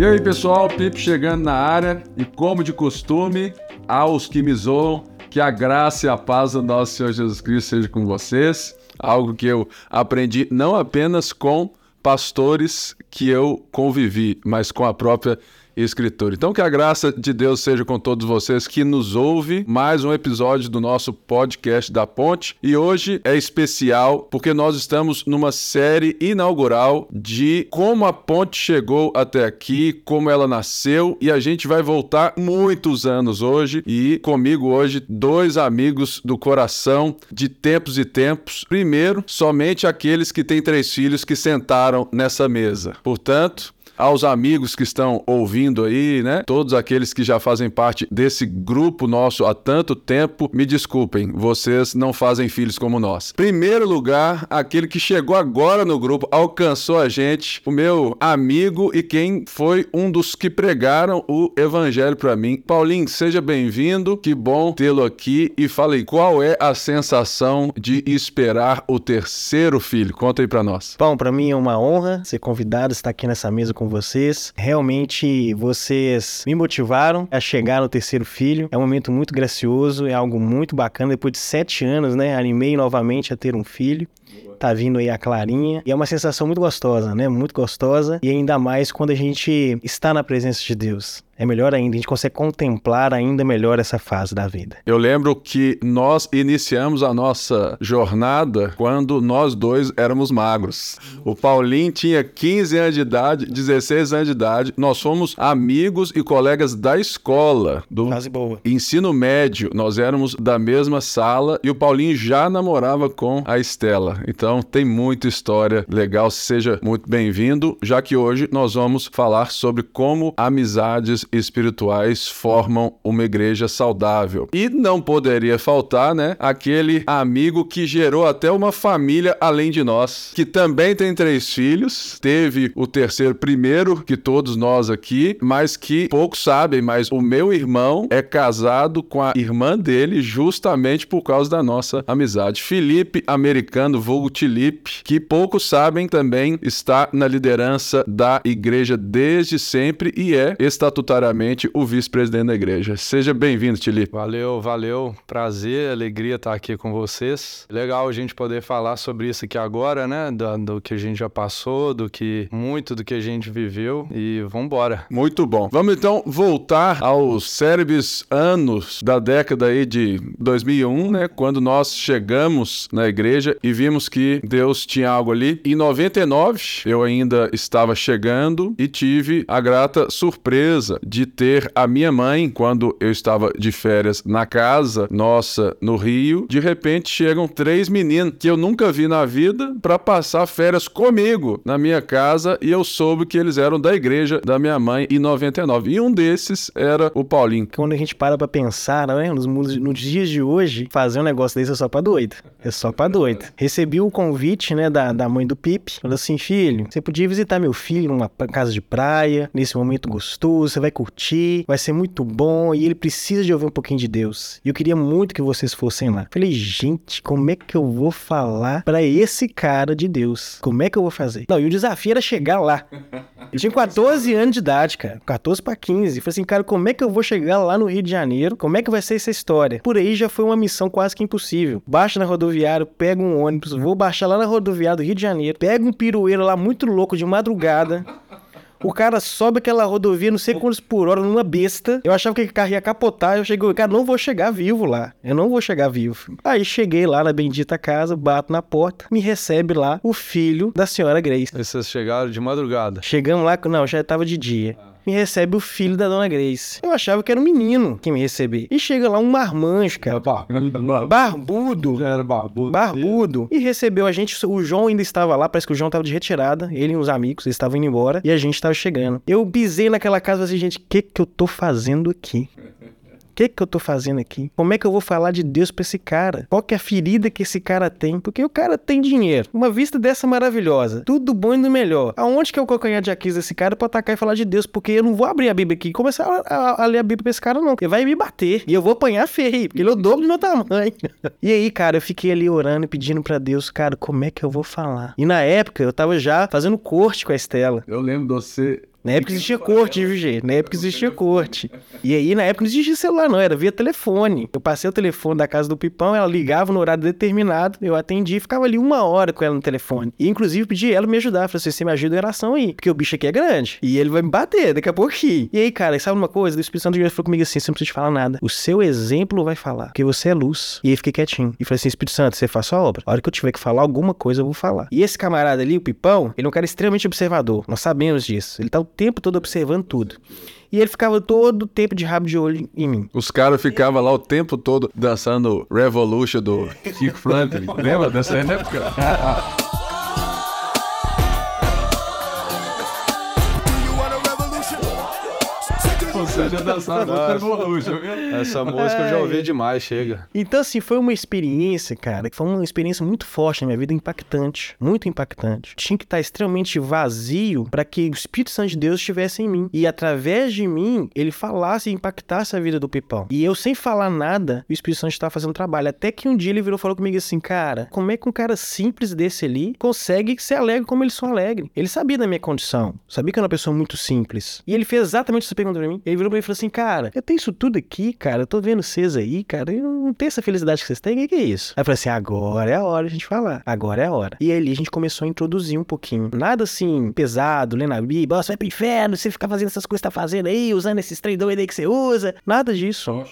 E aí, pessoal, Pipe chegando na área e como de costume, aos que me zoam, que a graça e a paz do nosso Senhor Jesus Cristo seja com vocês. Algo que eu aprendi não apenas com pastores que eu convivi, mas com a própria escritor. Então que a graça de Deus seja com todos vocês que nos ouve. Mais um episódio do nosso podcast da Ponte e hoje é especial porque nós estamos numa série inaugural de como a Ponte chegou até aqui, como ela nasceu e a gente vai voltar muitos anos hoje e comigo hoje dois amigos do coração de tempos e tempos. Primeiro, somente aqueles que têm três filhos que sentaram nessa mesa. Portanto, aos amigos que estão ouvindo aí, né? Todos aqueles que já fazem parte desse grupo nosso há tanto tempo, me desculpem, vocês não fazem filhos como nós. Primeiro lugar, aquele que chegou agora no grupo, alcançou a gente, o meu amigo e quem foi um dos que pregaram o evangelho para mim. Paulinho, seja bem-vindo. Que bom tê-lo aqui e fale qual é a sensação de esperar o terceiro filho. Conta aí para nós. Bom, para mim é uma honra ser convidado, estar aqui nessa mesa com vocês. Realmente vocês me motivaram a chegar no terceiro filho. É um momento muito gracioso, é algo muito bacana. Depois de sete anos, né? Animei novamente a ter um filho tá vindo aí a Clarinha. E é uma sensação muito gostosa, né? Muito gostosa. E ainda mais quando a gente está na presença de Deus é melhor ainda, a gente consegue contemplar ainda melhor essa fase da vida. Eu lembro que nós iniciamos a nossa jornada quando nós dois éramos magros. O Paulinho tinha 15 anos de idade, 16 anos de idade. Nós fomos amigos e colegas da escola, do boa. ensino médio. Nós éramos da mesma sala e o Paulinho já namorava com a Estela. Então tem muita história legal. Seja muito bem-vindo, já que hoje nós vamos falar sobre como amizades espirituais formam uma igreja saudável. E não poderia faltar, né, aquele amigo que gerou até uma família além de nós, que também tem três filhos, teve o terceiro primeiro que todos nós aqui, mas que poucos sabem, mas o meu irmão é casado com a irmã dele justamente por causa da nossa amizade. Felipe, americano, vulgo Tilipe, que poucos sabem também está na liderança da igreja desde sempre e é estatutariamente o vice-presidente da igreja. Seja bem-vindo, Tili. Valeu, valeu. Prazer, alegria estar aqui com vocês. Legal a gente poder falar sobre isso aqui agora, né? Do, do que a gente já passou, do que muito do que a gente viveu e vamos embora. Muito bom. Vamos então voltar aos cérebros anos da década aí de 2001, né? Quando nós chegamos na igreja e vimos que Deus tinha algo ali. Em 99, eu ainda estava chegando e tive a grata surpresa de ter a minha mãe, quando eu estava de férias na casa nossa no Rio, de repente chegam três meninos que eu nunca vi na vida para passar férias comigo na minha casa e eu soube que eles eram da igreja da minha mãe em 99. E um desses era o Paulinho. Quando a gente para pra pensar, né, nos, nos dias de hoje, fazer um negócio desse é só pra doido. É só pra doido. Recebi o convite, né, da, da mãe do Pipe. Falou assim, filho, você podia visitar meu filho numa casa de praia, nesse momento gostoso, você vai curtir, vai ser muito bom e ele precisa de ouvir um pouquinho de Deus. E eu queria muito que vocês fossem lá. Falei, gente, como é que eu vou falar para esse cara de Deus? Como é que eu vou fazer? Não, e o desafio era chegar lá. Ele tinha 14 anos de idade, cara. 14 para 15. Falei assim, cara, como é que eu vou chegar lá no Rio de Janeiro? Como é que vai ser essa história? Por aí já foi uma missão quase que impossível. Baixa na rodoviária, pega um ônibus, vou baixar lá na rodoviária do Rio de Janeiro, pega um pirueiro lá muito louco de madrugada. O cara sobe aquela rodovia, não sei quantos por hora, numa besta. Eu achava que o carro ia capotar. Eu cheguei, cara, não vou chegar vivo lá. Eu não vou chegar vivo. Aí cheguei lá na bendita casa, bato na porta, me recebe lá o filho da senhora Grace. E vocês chegaram de madrugada? Chegamos lá, não, já tava de dia me recebe o filho da dona Grace. Eu achava que era um menino que me recebia. E chega lá um marmanjo, cara. Barbudo. Era barbudo. Barbudo. E recebeu a gente. O João ainda estava lá, parece que o João estava de retirada. Ele e os amigos, eles estavam indo embora. E a gente estava chegando. Eu pisei naquela casa e falei assim, gente, o que que eu tô fazendo aqui? Que que eu tô fazendo aqui? Como é que eu vou falar de Deus pra esse cara? Qual que é a ferida que esse cara tem? Porque o cara tem dinheiro. Uma vista dessa maravilhosa. Tudo bom e do melhor. Aonde que é o calcanhar de Aquiles desse cara pra atacar e falar de Deus? Porque eu não vou abrir a Bíblia aqui e começar a, a, a, ler a Bíblia pra esse cara, não. Ele vai me bater. E eu vou apanhar feio, porque ele é o dobro do meu tamanho. e aí, cara, eu fiquei ali orando e pedindo pra Deus, cara, como é que eu vou falar? E na época, eu tava já fazendo corte com a Estela. Eu lembro de você Na época existia corte, viu, gente? Na época existia corte. E aí, na época não existia celular, não, era via telefone. Eu passei o telefone da casa do Pipão, ela ligava no horário determinado, eu atendi e ficava ali uma hora com ela no telefone. E inclusive pedi ela me ajudar. Falei assim: você me ajuda em oração aí, porque o bicho aqui é grande. E ele vai me bater daqui a pouquinho. E aí, cara, sabe uma coisa? O Espírito Santo de Deus falou comigo assim: você não precisa te falar nada. O seu exemplo vai falar, porque você é luz. E aí fiquei quietinho. E falei assim: Espírito Santo, você faz sua obra. A hora que eu tiver que falar alguma coisa, eu vou falar. E esse camarada ali, o Pipão, ele é um cara extremamente observador. Nós sabemos disso. Ele tá o tempo todo observando tudo. E ele ficava todo o tempo de rabo de olho em mim. Os caras ficavam lá o tempo todo dançando Revolution do Chico Franklin. Lembra dessa época? Você já dançava Revolution, viu? Essa música eu já ouvi demais, chega. Então, assim, foi uma experiência, cara, que foi uma experiência muito forte na minha vida, impactante. Muito impactante. Tinha que estar extremamente vazio para que o Espírito Santo de Deus estivesse em mim. E através de mim, ele falasse e impactasse a vida do Pipão. E eu, sem falar nada, o Espírito Santo estava fazendo trabalho. Até que um dia ele virou e falou comigo assim, cara, como é que um cara simples desse ali consegue ser alegre como eles são alegres? Ele sabia da minha condição. Sabia que eu era uma pessoa muito simples. E ele fez exatamente essa pergunta pra mim. Ele virou pra mim e falou assim, cara, eu tenho isso tudo aqui, cara. Eu tô vendo vocês aí, cara. Eu não tenho essa felicidade que vocês têm. O que, que é isso? Aí eu falei assim, agora é a hora de a gente falar. Agora é a hora. E ali a gente começou a introduzir um pouquinho. Nada assim, pesado, lendo a Bíblia. "Ó, Você vai pro inferno, você ficar fazendo essas coisas que tá fazendo aí, usando esses trem doidos aí que você usa. Nada disso.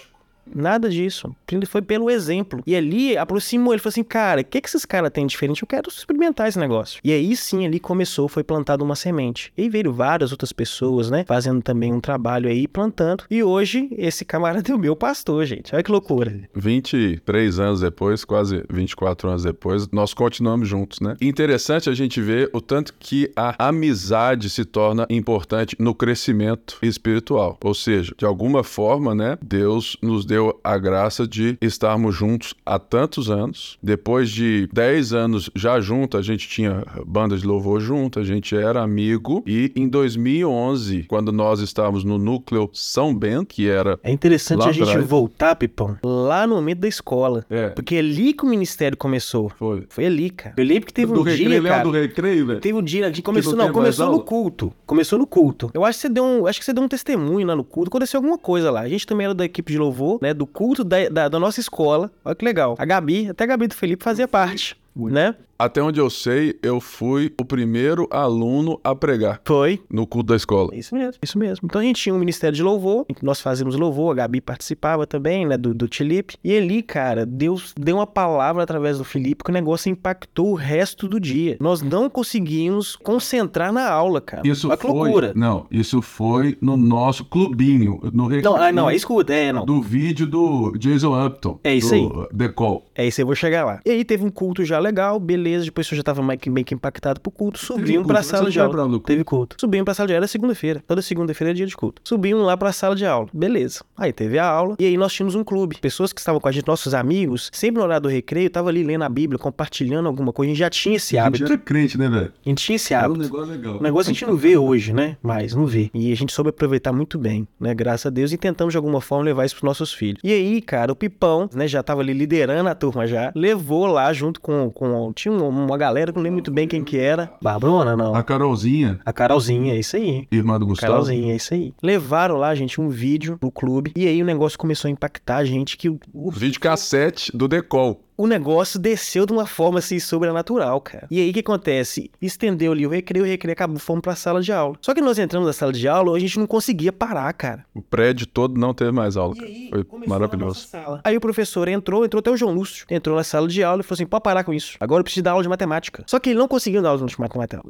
Nada disso. Ele foi pelo exemplo. E ali aproximou, ele falou assim: cara, o que, que esses caras têm de diferente? Eu quero experimentar esse negócio. E aí sim, ali começou, foi plantada uma semente. E veio várias outras pessoas, né? Fazendo também um trabalho aí, plantando. E hoje, esse camarada é o meu pastor, gente. Olha que loucura. 23 anos depois, quase 24 anos depois, nós continuamos juntos, né? Interessante a gente ver o tanto que a amizade se torna importante no crescimento espiritual. Ou seja, de alguma forma, né, Deus nos deu a graça de estarmos juntos há tantos anos. Depois de 10 anos já junto, a gente tinha banda de louvor junto, a gente era amigo. E em 2011, quando nós estávamos no núcleo São Bento, que era É interessante a gente atrás. voltar, Pipão, lá no momento da escola. É. Porque é ali que o ministério começou. Foi. Foi ali, cara. Eu lembro que teve do um recreio, dia, cara. do recreio, velho? Teve um dia, a gente começou, não começou no culto. Começou no culto. Eu acho que você deu um, acho que você deu um testemunho lá no culto, aconteceu alguma coisa lá. A gente também era da equipe de louvor, né, do culto da, da, da nossa escola. Olha que legal. A Gabi, até a Gabi do Felipe fazia parte, né? Até onde eu sei, eu fui o primeiro aluno a pregar Foi. no culto da escola. Isso mesmo, isso mesmo. Então a gente tinha um ministério de louvor, nós fazíamos louvor, a Gabi participava também, né, do, do Felipe. E ali, cara, Deus deu uma palavra através do Felipe que o negócio impactou o resto do dia. Nós não conseguimos concentrar na aula, cara. Isso Olha que loucura. Não, isso foi no nosso clubinho, no recreio. Não, ah, não, é escuta, é, não. Do vídeo do Jason Upton. É isso do The Call. É isso aí, eu vou chegar lá. E aí teve um culto já legal, beleza. Depois eu já tava meio que, meio que impactado pro culto. Culto, pra sala de aula. Teve culto. Subimos pra sala de aula, era segunda-feira. Toda segunda-feira é dia de culto. Subimos lá pra sala de aula. Beleza. Aí teve a aula. E aí nós tínhamos um clube. Pessoas que estavam com a gente, nossos amigos, sempre no horário do recreio, tava ali lendo a Bíblia, compartilhando alguma coisa. A gente já tinha esse A gente hábito. era crente, né, velho? A gente tinha esse Era um hábito. negócio legal. O negócio a gente não vê hoje, né? Mas não vê. E a gente soube aproveitar muito bem, né? Graças a Deus. E tentamos de alguma forma levar isso pros nossos filhos. E aí, cara, o Pipão, né? Já tava ali liderando a turma já. Levou lá junto com. com tinha uma, uma galera que não lembro muito bem quem que era. Barbrona, não. A Carolzinha, A Carolzinha, é isso aí. irmã do Gustavo. Carolzinha, é isso aí. Levaram lá, gente, um vídeo pro clube. E aí o negócio começou a impactar a gente que o, o Vídeo cassete do Call. O negócio desceu de uma forma assim sobrenatural, cara. E aí o que acontece? Estendeu ali o recreio, o recreio acabou, fomos pra sala de aula. Só que nós entramos na sala de aula, a gente não conseguia parar, cara. O prédio todo não teve mais aula. E aí, Foi nossa maravilhoso. sala. Aí o professor entrou, entrou até o João Lúcio, entrou na sala de aula e falou assim: pode parar com isso. Agora eu preciso dar aula de matemática. Só que ele não conseguiu dar aula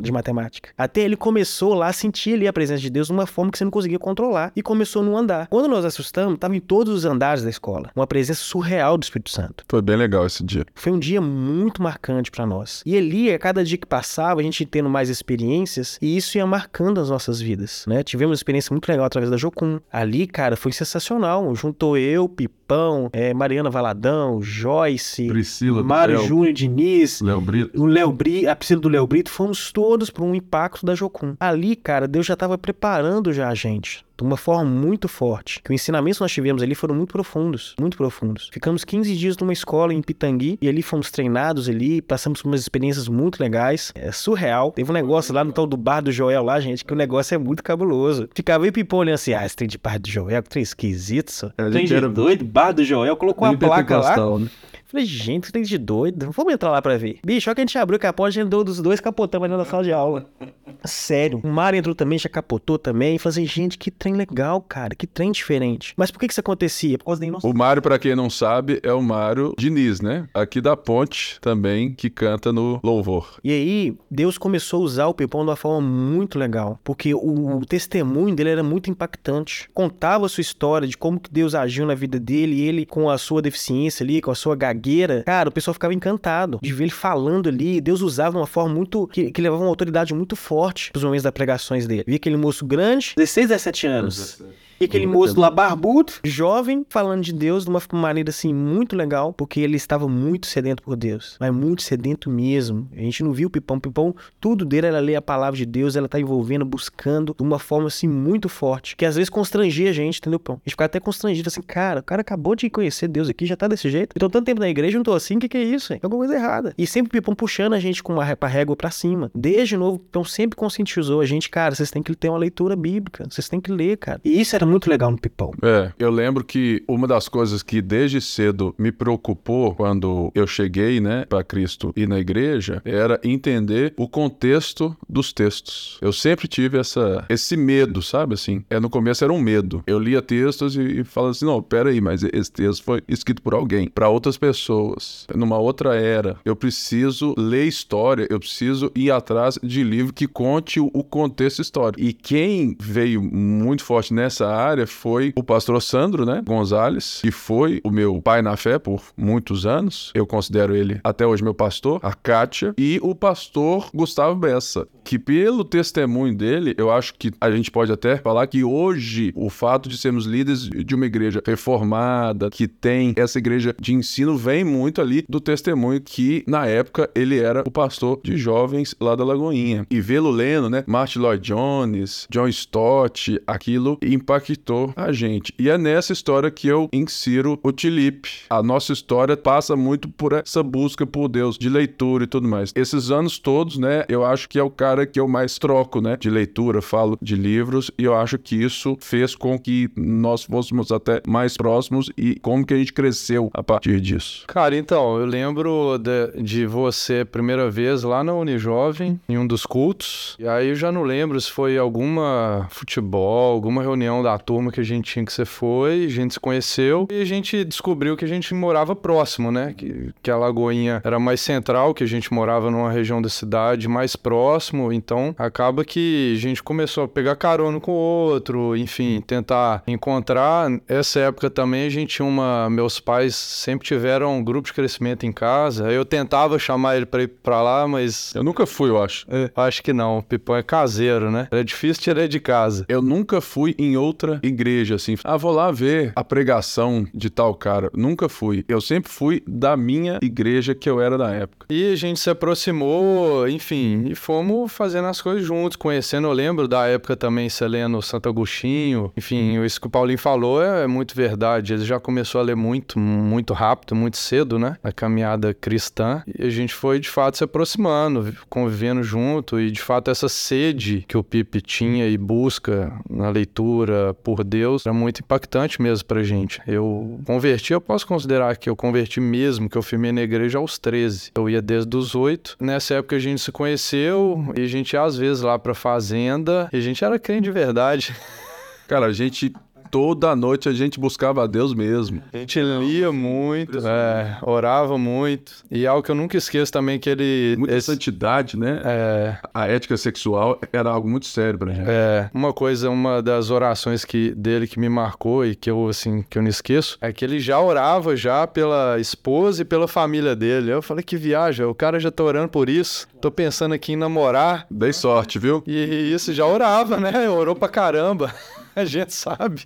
de matemática. Até ele começou lá a sentir ali a presença de Deus de uma forma que você não conseguia controlar. E começou no andar. Quando nós assustamos, tava em todos os andares da escola. Uma presença surreal do Espírito Santo. Foi bem legal esse dia. Foi um dia muito marcante pra nós. E ali, a cada dia que passava, a gente tendo mais experiências, e isso ia marcando as nossas vidas, né? Tivemos uma experiência muito legal através da Jocum. Ali, cara, foi sensacional. Juntou eu, Pipão, eh, Mariana Valadão, Joyce, Priscila, Mário Júnior Diniz, Léo Brito. o Léo Brito, a Priscila do Léo Brito, fomos todos para um impacto da Jocum. Ali, cara, Deus já estava preparando já a gente de uma forma muito forte. Que os ensinamentos que nós tivemos ali foram muito profundos, muito profundos. Ficamos 15 dias numa escola em Pitangui e ali fomos treinados ali, passamos por umas experiências muito legais. É surreal. Teve um negócio lá no tal do bar do Joel lá, gente, que o negócio é muito cabuloso. Ficava aí Pipão olhando assim, ah, esse trem de bar do Joel, que trem esquisito, só. A Trem gente de era doido, bar do Joel, colocou a placa lá. né? Falei, gente, que tem de doido. Vamos entrar lá pra ver. Bicho, olha que a gente abriu o gente andou dos dois capotamos ali na sala de aula. Sério. O Mário entrou também, já capotou também. Falei assim, gente, que trem legal, cara. Que trem diferente. Mas por que que isso acontecia? Por causa da inocência. O Mário, pra quem não sabe, é o Mário Diniz, né? Aqui da Ponte também, que canta no Louvor. E aí, Deus começou a usar o Pipão de uma forma muito legal, porque o, o testemunho dele era muito impactante. Contava a sua história de como que Deus agiu na vida dele, e ele com a sua deficiência ali, com a sua gagueira. Cara, o pessoal ficava encantado de ver ele falando ali. Deus usava de uma forma muito. que, que levava uma autoridade muito forte pros momentos das pregações dele. Via aquele moço grande, 16, 17 anos. E aquele moço lá barbudo, jovem, falando de Deus de uma maneira assim muito legal, porque ele estava muito sedento por Deus, mas muito sedento mesmo. A gente não viu o Pipão. Pipão, tudo dele era ler a palavra de Deus, ela tá envolvendo, buscando de uma forma assim muito forte, que às vezes constrangia a gente, entendeu, Pão? A gente ficava até constrangido assim, cara, o cara acabou de conhecer Deus aqui, já tá desse jeito. Então, tanto tempo na igreja, eu não tô assim, o que, que é isso? Hein? Tem alguma coisa errada. E sempre o Pipão puxando a gente com uma régua pra cima. Desde novo, o Pipão sempre conscientizou a gente, cara, vocês têm que ter uma leitura bíblica, vocês têm que ler, cara. E isso era muito legal no Pipão. É, eu lembro que uma das coisas que desde cedo me preocupou quando eu cheguei, né, para Cristo e na igreja, era entender o contexto dos textos. Eu sempre tive essa esse medo, sabe assim? É no começo era um medo. Eu lia textos e, e falava assim, não, pera aí, mas esse texto foi escrito por alguém, para outras pessoas, numa outra era. Eu preciso ler história, eu preciso ir atrás de livro que conte o contexto histórico. E quem veio muito forte nessa área foi o pastor Sandro, né, Gonzalez, que foi o meu pai na fé por muitos anos. Eu considero ele até hoje meu pastor, a Kátia, e o pastor Gustavo Bessa, que pelo testemunho dele, eu acho que a gente pode até falar que hoje o fato de sermos líderes de uma igreja reformada, que tem essa igreja de ensino, vem muito ali do testemunho que na época ele era o pastor de jovens lá da Lagoinha. E vê-lo lendo, né, Martin Lloyd Jones, John Stott, aquilo impactou a gente. E é nessa história que eu insiro o Tilipe. A nossa história passa muito por essa busca por Deus, de leitura e tudo mais. Esses anos todos, né, eu acho que é o cara que eu mais troco, né, de leitura, falo de livros, e eu acho que isso fez com que nós fôssemos até mais próximos e como que a gente cresceu a partir disso. Cara, então, eu lembro de, de você primeira vez lá na Unijovem, em um dos cultos. E aí eu já não lembro se foi alguma futebol, alguma reunião da turma que a gente tinha que você foi, a gente se conheceu e a gente descobriu que a gente morava próximo, né? Que, que a Lagoinha era mais central, que a gente morava numa região da cidade mais próximo. Então acaba que a gente começou a pegar carona com o outro, enfim, tentar encontrar. Essa época também a gente tinha uma. Meus pais sempre tiveram um grupo de crescimento em casa. Eu tentava chamar ele pra ir pra lá, mas. Eu nunca fui, eu acho. é, acho que não. O Pipão é caseiro, né? É difícil tirar ele de casa. Eu nunca fui em outra igreja assim. Ah, vou lá ver a pregação de tal cara. Nunca fui. Eu sempre fui da minha igreja que eu era na época. E a gente se aproximou, enfim, e fomos fazendo as coisas juntos, conhecendo. Eu lembro da época também, você lendo Santo Agostinho. Enfim, isso que o Paulinho falou é, é muito verdade. Ele já começou a ler muito, muito rápido, muito cedo, né? Na caminhada cristã. E a gente foi, de fato, se aproximando, convivendo junto. E, de fato, essa sede que o Pipe tinha e busca na leitura por Deus era muito impactante mesmo pra gente. Eu converti, eu posso considerar que eu converti mesmo, que eu firmei na igreja aos 13. Eu ia desde os 8. Nessa época a gente se conheceu e a gente ia às vezes lá pra fazenda. E a gente era crente de verdade. Cara, a gente toda noite a gente buscava a Deus mesmo. A gente lia muito, é, orava muito. E algo que eu nunca esqueço também que ele. Muita esse- santidade, né? é, A ética sexual era algo muito sério pra gente. É, uma coisa, uma das orações que, dele que me marcou e que eu, assim, que eu não esqueço, é que ele já orava já pela esposa e pela família dele. Eu falei, que viagem, o cara já tá orando por isso. Tô pensando aqui em namorar. Dei sorte, viu? E isso já orava, né? Orou pra caramba. A gente sabe.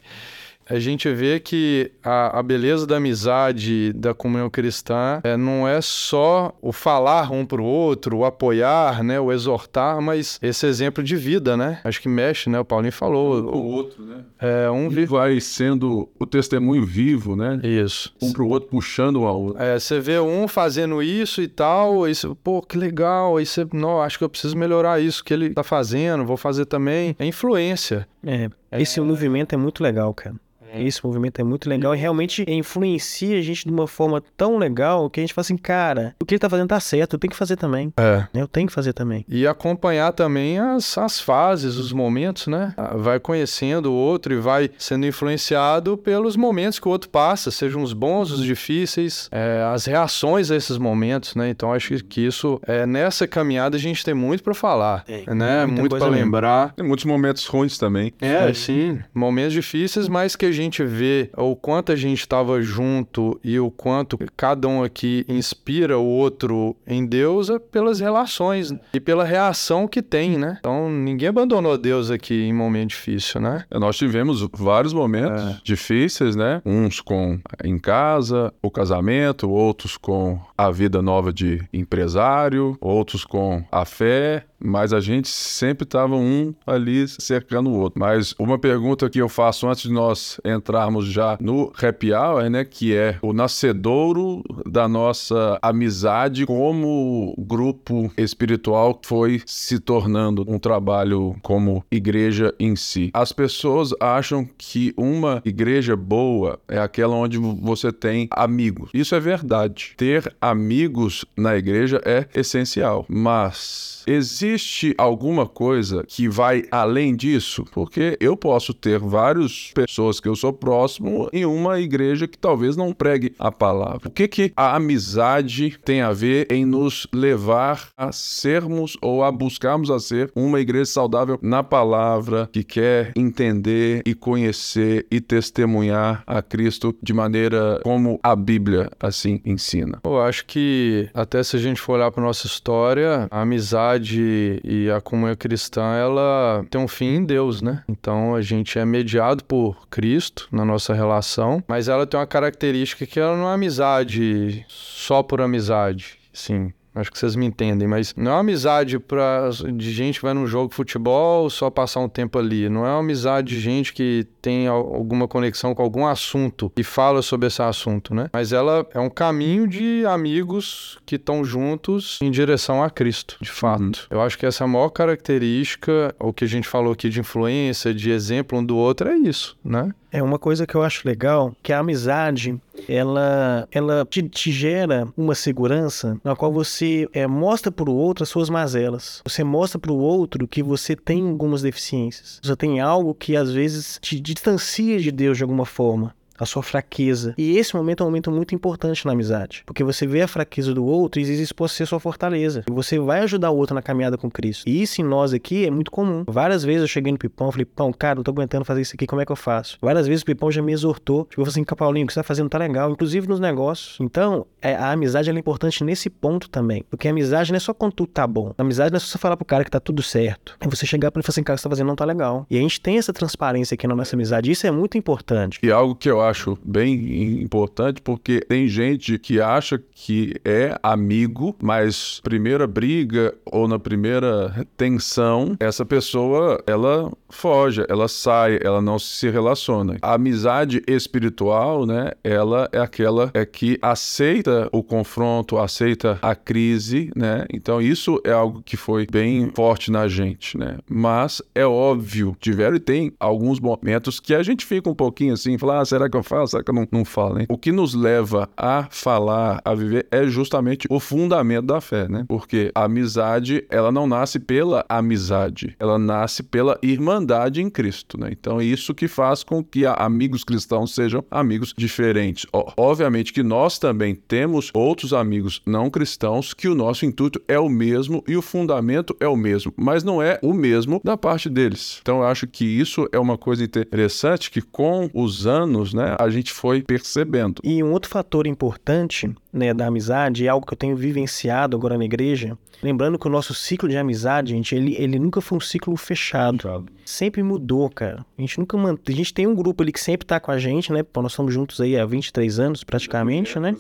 a gente vê que a, a beleza da amizade, da comunhão cristã, é, não é só o falar um pro outro, o apoiar, né, o exortar, mas esse exemplo de vida, né? Acho que mexe, né? O Paulinho falou. O outro, né? É, um E vai sendo o testemunho vivo, né? Isso. Um pro outro puxando um ao outro. É, você vê um fazendo isso e tal, aí você, pô, que legal, aí você, não, acho que eu preciso melhorar isso que ele tá fazendo, vou fazer também. É influência. É, esse movimento é muito legal, cara. Esse movimento é muito legal e realmente influencia a gente de uma forma tão legal que a gente fala assim, cara, o que ele tá fazendo tá certo, eu tenho que fazer também. É. Eu tenho que fazer também. E acompanhar também as, as fases, os momentos, né? Ah, Vai conhecendo o outro e vai sendo influenciado pelos momentos que o outro passa, sejam os bons, os difíceis, é, as reações a esses momentos, né? Então acho que- que isso, é, nessa caminhada, a gente tem muito pra falar, Tem, né? Muito mesmo. lembrar. Tem muitos momentos ruins também. É, sim. Momentos difíceis, mas que a gente vê o quanto a gente estava junto e o quanto cada um aqui inspira o outro em Deus é pelas relações e pela reação que tem, né? Então, ninguém abandonou Deus aqui em momento difícil, né? Nós tivemos vários momentos É. difíceis, né? Uns com em casa, o casamento, outros com a vida nova de empresário, outros com a fé, mas a gente sempre estava um ali cercando o outro. Mas uma pergunta que eu faço antes de nós entrarmos já no happy hour, né? Que é o nascedouro da nossa amizade como grupo espiritual foi se tornando um trabalho como igreja em si. As pessoas acham que uma igreja boa é aquela onde você tem amigos. Isso é verdade. Ter amigos na igreja é essencial, mas existe alguma coisa que vai além disso? Porque eu posso ter várias pessoas que eu sou próximo em uma igreja que talvez não pregue a palavra. O que que a amizade tem a ver em nos levar a sermos ou a buscarmos a ser uma igreja saudável na palavra, que quer entender e conhecer e testemunhar a Cristo de maneira como a Bíblia assim ensina? Eu acho que até se a gente for olhar para nossa história, a amizade e a comunhão cristã, ela tem um fim em Deus, né? Então a gente é mediado por Cristo na nossa relação, mas ela tem uma característica que ela não é amizade só por amizade, sim. Acho que vocês me entendem, mas não é uma amizade pra, de gente que vai num jogo de futebol só passar um tempo ali. Não é uma amizade de gente que tem al- alguma conexão com algum assunto e fala sobre esse assunto, né? Mas ela é um caminho de amigos que estão juntos em direção a Cristo, de fato. Eu acho que essa é a maior característica, o que a gente falou aqui de influência, de exemplo um do outro, é isso, né? É uma coisa que eu acho legal, que a amizade, ela, ela te, te gera uma segurança na qual você é, mostra para o outro as suas mazelas. Você mostra para o outro que você tem algumas deficiências. Você tem algo que às vezes te distancia de Deus de alguma forma. A sua fraqueza. E esse momento é um momento muito importante na amizade. Porque você vê a fraqueza do outro e isso pode ser sua fortaleza. E você vai ajudar o outro na caminhada com Cristo. E isso em nós aqui é muito comum. Várias vezes eu cheguei no Pipão falei, Pão, cara, eu tô aguentando fazer isso aqui, como é que eu faço? Várias vezes o Pipão já me exortou. Tipo, assim, "Cá, Paulinho, o que você tá fazendo tá legal, inclusive nos negócios. Então, é, a amizade é importante nesse ponto também. Porque a amizade não é só quando tudo tá bom. A amizade não é só você falar pro cara que tá tudo certo. É você chegar pra ele e falar assim, cara, o que você tá fazendo não tá legal. E a gente tem essa transparência aqui na nossa amizade. Isso é muito importante. E algo que eu acho bem importante, porque tem gente que acha que é amigo, mas primeira briga ou na primeira tensão, essa pessoa, ela foge, ela sai, ela não se relaciona. A amizade espiritual, né, ela é aquela é que aceita o confronto, aceita a crise, né? Então isso é algo que foi bem forte na gente, né? Mas é óbvio, tiveram e tem alguns momentos que a gente fica um pouquinho assim, falar, ah, será que eu falo? Será que eu não, não falo, né? O que nos leva a falar, a viver, é justamente o fundamento da fé, né? Porque a amizade, ela não nasce pela amizade, ela nasce pela irmandade em Cristo, né? Então é isso que faz com que amigos cristãos sejam amigos diferentes. Obviamente que nós também temos outros amigos não cristãos que o nosso intuito é o mesmo e o fundamento é o mesmo, mas não é o mesmo da parte deles. Então eu acho que isso é uma coisa interessante que com os anos, né, a gente foi percebendo. E um outro fator importante né, da amizade é algo que eu tenho vivenciado agora na igreja. Lembrando que o nosso ciclo de amizade, gente, ele, ele nunca foi um ciclo fechado. Sempre mudou, cara. A gente nunca mant... A gente tem um grupo ali que sempre tá com a gente, né? Nós estamos juntos aí há 23 anos praticamente, né?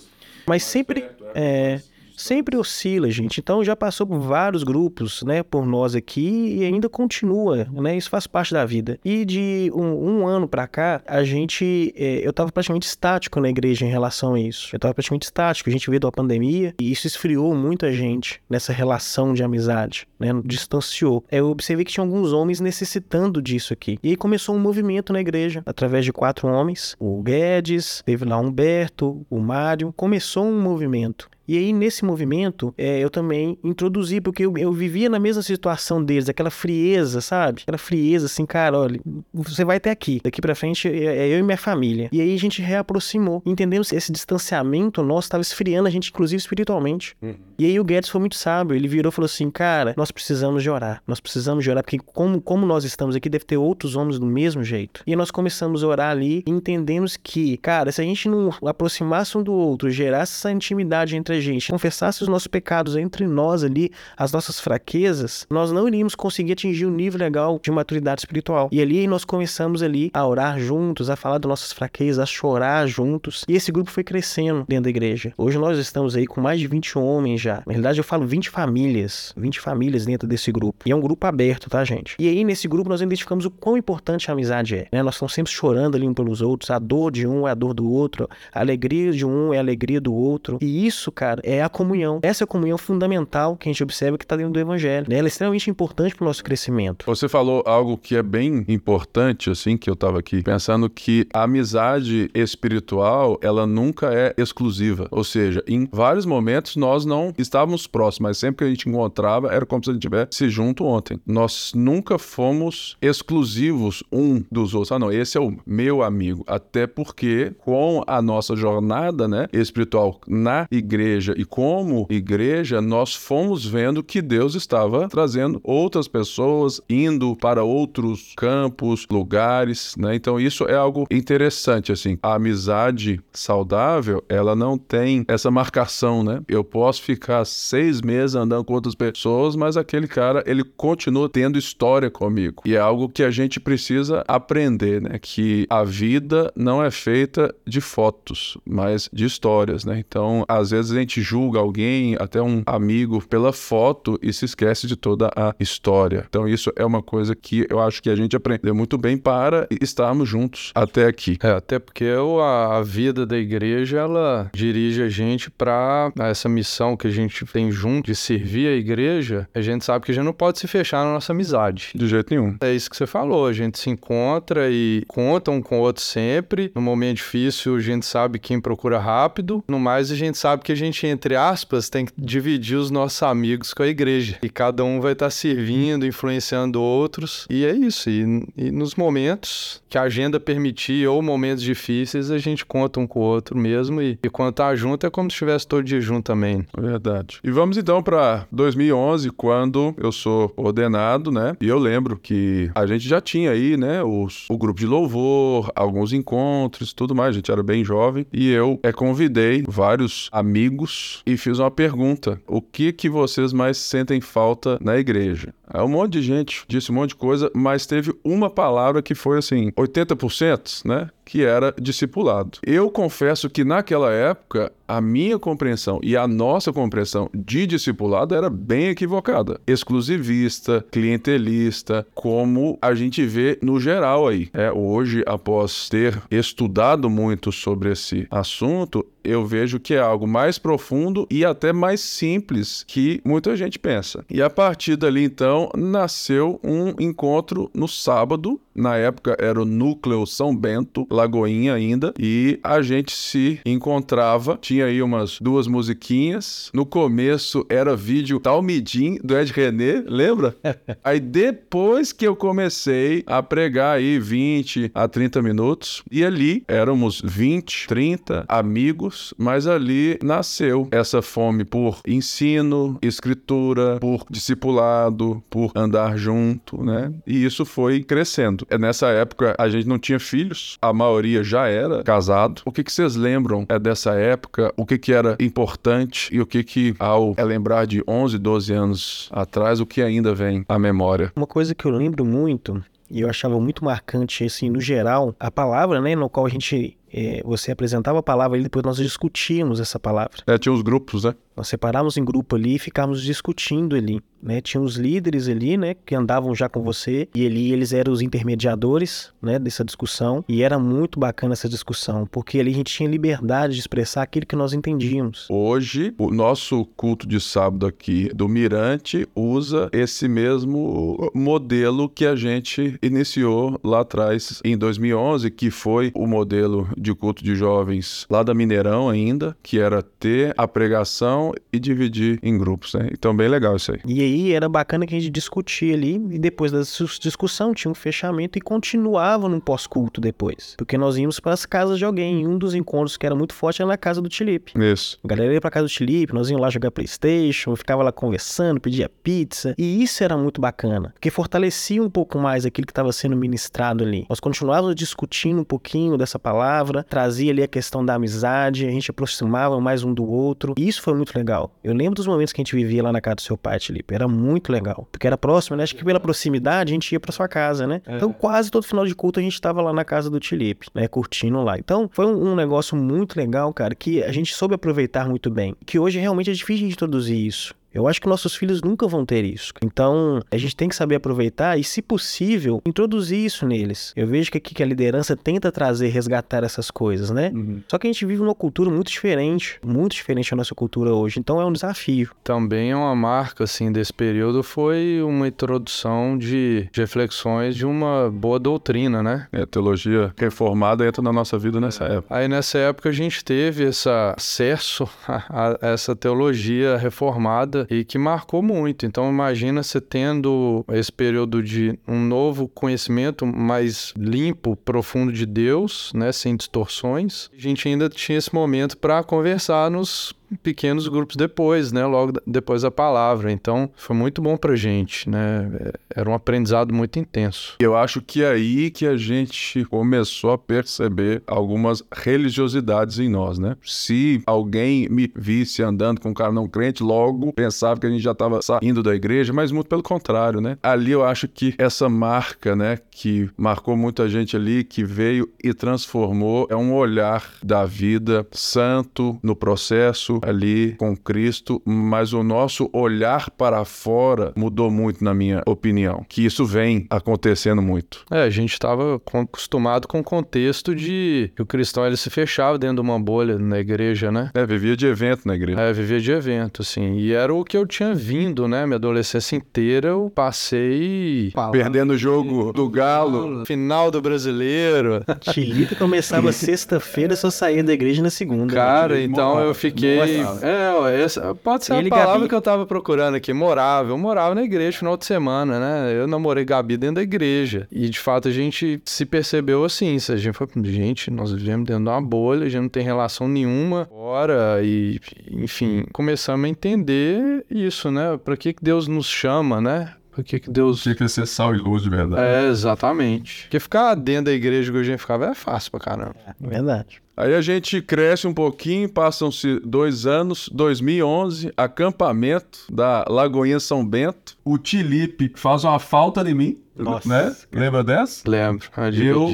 Mas sempre. É, sempre oscila, gente. Então já passou por vários grupos, né, por nós aqui e ainda continua, né? Isso faz parte da vida. E de um, um ano para cá, a gente, é, eu tava praticamente estático na igreja em relação a isso. Eu tava praticamente estático. A gente veio da pandemia e isso esfriou muito a gente nessa relação de amizade, né? Distanciou. Eu observei que tinha alguns homens necessitando disso aqui. E aí começou um movimento na igreja através de quatro homens. O Guedes, teve lá o Humberto, o Mário. Começou um movimento. E aí, nesse movimento, é, eu também introduzi, porque eu, eu, vivia na mesma situação deles, aquela frieza, sabe? Aquela frieza, assim, cara, olha, você vai até aqui, daqui pra frente é, é eu e minha família. E aí a gente reaproximou, entendendo esse distanciamento nosso estava esfriando a gente, inclusive espiritualmente. Uhum. E aí o Guedes foi muito sábio, ele virou e falou assim, cara, nós precisamos de orar, nós precisamos de orar, porque como, como nós estamos aqui, deve ter outros homens do mesmo jeito. E nós começamos a orar ali e entendemos que, cara, se a gente não aproximasse um do outro, gerasse essa intimidade entre a gente, confessasse os nossos pecados entre nós ali, as nossas fraquezas, nós não iríamos conseguir atingir um nível legal de maturidade espiritual. E ali nós começamos ali a orar juntos, a falar das nossas fraquezas, a chorar juntos. E esse grupo foi crescendo dentro da igreja. Hoje nós estamos aí com mais de 20 homens já. Na realidade eu falo 20 famílias, 20 famílias dentro desse grupo. E é um grupo aberto, tá, gente? E aí nesse grupo nós identificamos o quão importante a amizade é, né? Nós estamos sempre chorando ali um pelos outros, a dor de um é a dor do outro, a alegria de um é a alegria do outro. E isso, cara, cara, é a comunhão. Essa é comunhão fundamental que a gente observa que está dentro do Evangelho. Né? Ela é extremamente importante para o nosso crescimento. Você falou algo que é bem importante, assim, que eu estava aqui pensando que a amizade espiritual, ela nunca é exclusiva. Ou seja, em vários momentos nós não estávamos próximos, mas sempre que a gente encontrava era como se a gente tivesse junto ontem. Nós nunca fomos exclusivos um dos outros. Ah, não, esse é o meu amigo. Até porque com a nossa jornada, né, espiritual na igreja igreja e como igreja, nós fomos vendo que Deus estava trazendo outras pessoas, indo para outros campos, lugares, né? Então isso é algo interessante, assim. A amizade saudável, ela não tem essa marcação, né? Eu posso ficar seis meses andando com outras pessoas, mas aquele cara, ele continua tendo história comigo. E é algo que a gente precisa aprender, né? Que a vida não é feita de fotos, mas de histórias, né? Então, às vezes gente julga alguém, até um amigo, pela foto e se esquece de toda a história. Então, isso é uma coisa que eu acho que a gente aprendeu muito bem para estarmos juntos até aqui. É, até porque a, a vida da igreja, ela dirige a gente para essa missão que a gente tem junto de servir a igreja. A gente sabe que a gente não pode se fechar na nossa amizade. De jeito nenhum. É isso que você falou. A gente se encontra e conta um com o outro sempre. No momento difícil, a gente sabe quem procura rápido. No mais, a gente sabe que a gente gente, entre aspas, tem que dividir os nossos amigos com a igreja. E cada um vai estar tá servindo, influenciando outros. E é isso. E, e, nos momentos que a agenda permitir ou momentos difíceis, a gente conta um com o outro mesmo. E, e quando tá junto, é como se estivesse todo dia junto também. Verdade. E vamos então para 2011, quando eu sou ordenado, né? E eu lembro que a gente já tinha aí, né, os, o grupo de louvor, alguns encontros, tudo mais. A gente era bem jovem. E eu é, convidei vários amigos amigos e fiz uma pergunta: o que que vocês mais sentem falta na igreja? Aí um monte de gente disse um monte de coisa, mas teve uma palavra que foi assim, 80%, né? Que era discipulado. Eu confesso que naquela época a minha compreensão e a nossa compreensão de discipulado era bem equivocada. Exclusivista, clientelista, como a gente vê no geral aí. É, hoje, após ter estudado muito sobre esse assunto, eu vejo que é algo mais profundo e até mais simples que muita gente pensa. E a partir dali, então, nasceu um encontro no sábado. Na época era o Núcleo São Bento, Lagoinha ainda, e a gente se encontrava. Tinha aí umas duas musiquinhas. No começo era vídeo Talmidim do Ed René, lembra? aí depois que eu comecei a pregar aí 20 a 30 minutos, e ali éramos 20, 30 amigos, mas ali nasceu essa fome por ensino, escritura, por discipulado, por andar junto, né? E isso foi crescendo. É nessa época a gente não tinha filhos, a maioria já era casado. O que, que vocês lembram é dessa época? O que, que era importante e o que que ao é lembrar de 11, 12 anos atrás, o que ainda vem à memória? Uma coisa que eu lembro muito e eu achava muito marcante, assim, no geral, a palavra, né, no qual a gente, é, você apresentava a palavra e depois nós discutíamos essa palavra. É, tinha os grupos, né? Nós separávamos em grupo ali e ficávamos discutindo ali, né? Tinha os líderes ali, né, que andavam já com você e ali eles eram os intermediadores, né, dessa discussão e era muito bacana essa discussão, porque ali a gente tinha liberdade de expressar aquilo que nós entendíamos. Hoje, o nosso culto de sábado aqui do Mirante usa esse mesmo modelo que a gente iniciou lá atrás em 2011, que foi o modelo de culto de jovens lá da Mineirão ainda, que era ter a pregação e dividir em grupos, né? Então, bem legal isso aí. E aí era bacana que a gente discutia ali e depois da discussão tinha um fechamento e continuava no pós-culto depois. Porque nós íamos para as casas de alguém. E um dos encontros que era muito forte era na casa do Tilipe. Isso. A galera ia pra casa do Tilipe, nós íamos lá jogar Playstation, ficava lá conversando, pedia pizza. E isso era muito bacana, porque fortalecia um pouco mais aquilo que estava sendo ministrado ali. Nós continuávamos discutindo um pouquinho dessa palavra, trazia ali a questão da amizade, a gente aproximava mais um do outro. E isso foi muito legal. Eu lembro dos momentos que a gente vivia lá na casa do seu pai. Era muito legal. Porque era próximo, né? Acho que pela proximidade a gente ia pra sua casa, né? Então quase todo final de culto a gente tava lá na casa do Felipe, né? Curtindo lá. Então foi um, um, negócio muito legal, cara, que a gente soube aproveitar muito bem. Que hoje realmente é difícil de introduzir isso. Eu acho que nossos filhos nunca vão ter isso. Então, a gente tem que saber aproveitar e, se possível, introduzir isso neles. Eu vejo que aqui que a liderança tenta trazer, resgatar essas coisas, né? Uhum. Só que a gente vive numa cultura muito diferente, muito diferente da nossa cultura hoje. Então, é um desafio. Também é uma marca, assim, desse período foi uma introdução de, de reflexões de uma boa doutrina, né? É, a teologia reformada entra na nossa vida nessa época. Aí, nessa época, a gente teve esse acesso a, a essa teologia reformada e que marcou muito. Então imagina você tendo esse período de um novo conhecimento mais limpo, profundo de Deus, né, sem distorções. A gente ainda tinha esse momento para conversar nos pequenos grupos depois, né? Logo depois da palavra. Então, foi muito bom pra gente, né? É, era um aprendizado muito intenso. Eu acho que é aí que a gente começou a perceber algumas religiosidades em nós, né? Se alguém me visse andando com um cara não crente, logo pensava que a gente já estava saindo da igreja, mas muito pelo contrário, né? Ali eu acho que essa marca, né, que marcou muita gente ali, que veio e transformou, é um olhar da vida santo no processo, ali com Cristo, mas o nosso olhar para fora mudou muito, na minha opinião. Que isso vem acontecendo muito. É, a gente estava acostumado com o contexto de que o cristão ele se fechava dentro de uma bolha na igreja, né? É, vivia de evento na igreja. É, vivia de evento, sim. E era o que eu tinha vindo, né? Minha adolescência inteira eu passei. Perdendo o jogo do Galo. Final do brasileiro. Chilita começava sexta-feira, só saía da igreja na segunda. Cara, né? então eu fiquei é, essa pode ser Ele, a palavra Gabi... que eu tava procurando aqui, morava. Eu morava na igreja no final de semana, né? Eu namorei Gabi dentro da igreja. E de fato a gente se percebeu assim. Se a gente foi, gente, nós vivemos dentro de uma bolha, a gente não tem relação nenhuma fora. E, enfim, começamos a entender isso, né? Pra que, que Deus nos chama, né? Por que, que Deus. Tinha que ser sal e luz de verdade. É, exatamente. Porque ficar dentro da igreja que a gente ficava é fácil pra caramba. É verdade. Aí a gente cresce um pouquinho, passam-se dois anos, 2011, acampamento da Lagoinha São Bento. O Tilipe faz uma falta de mim, Nossa. né? Lembra dessa? Lembro. Eu,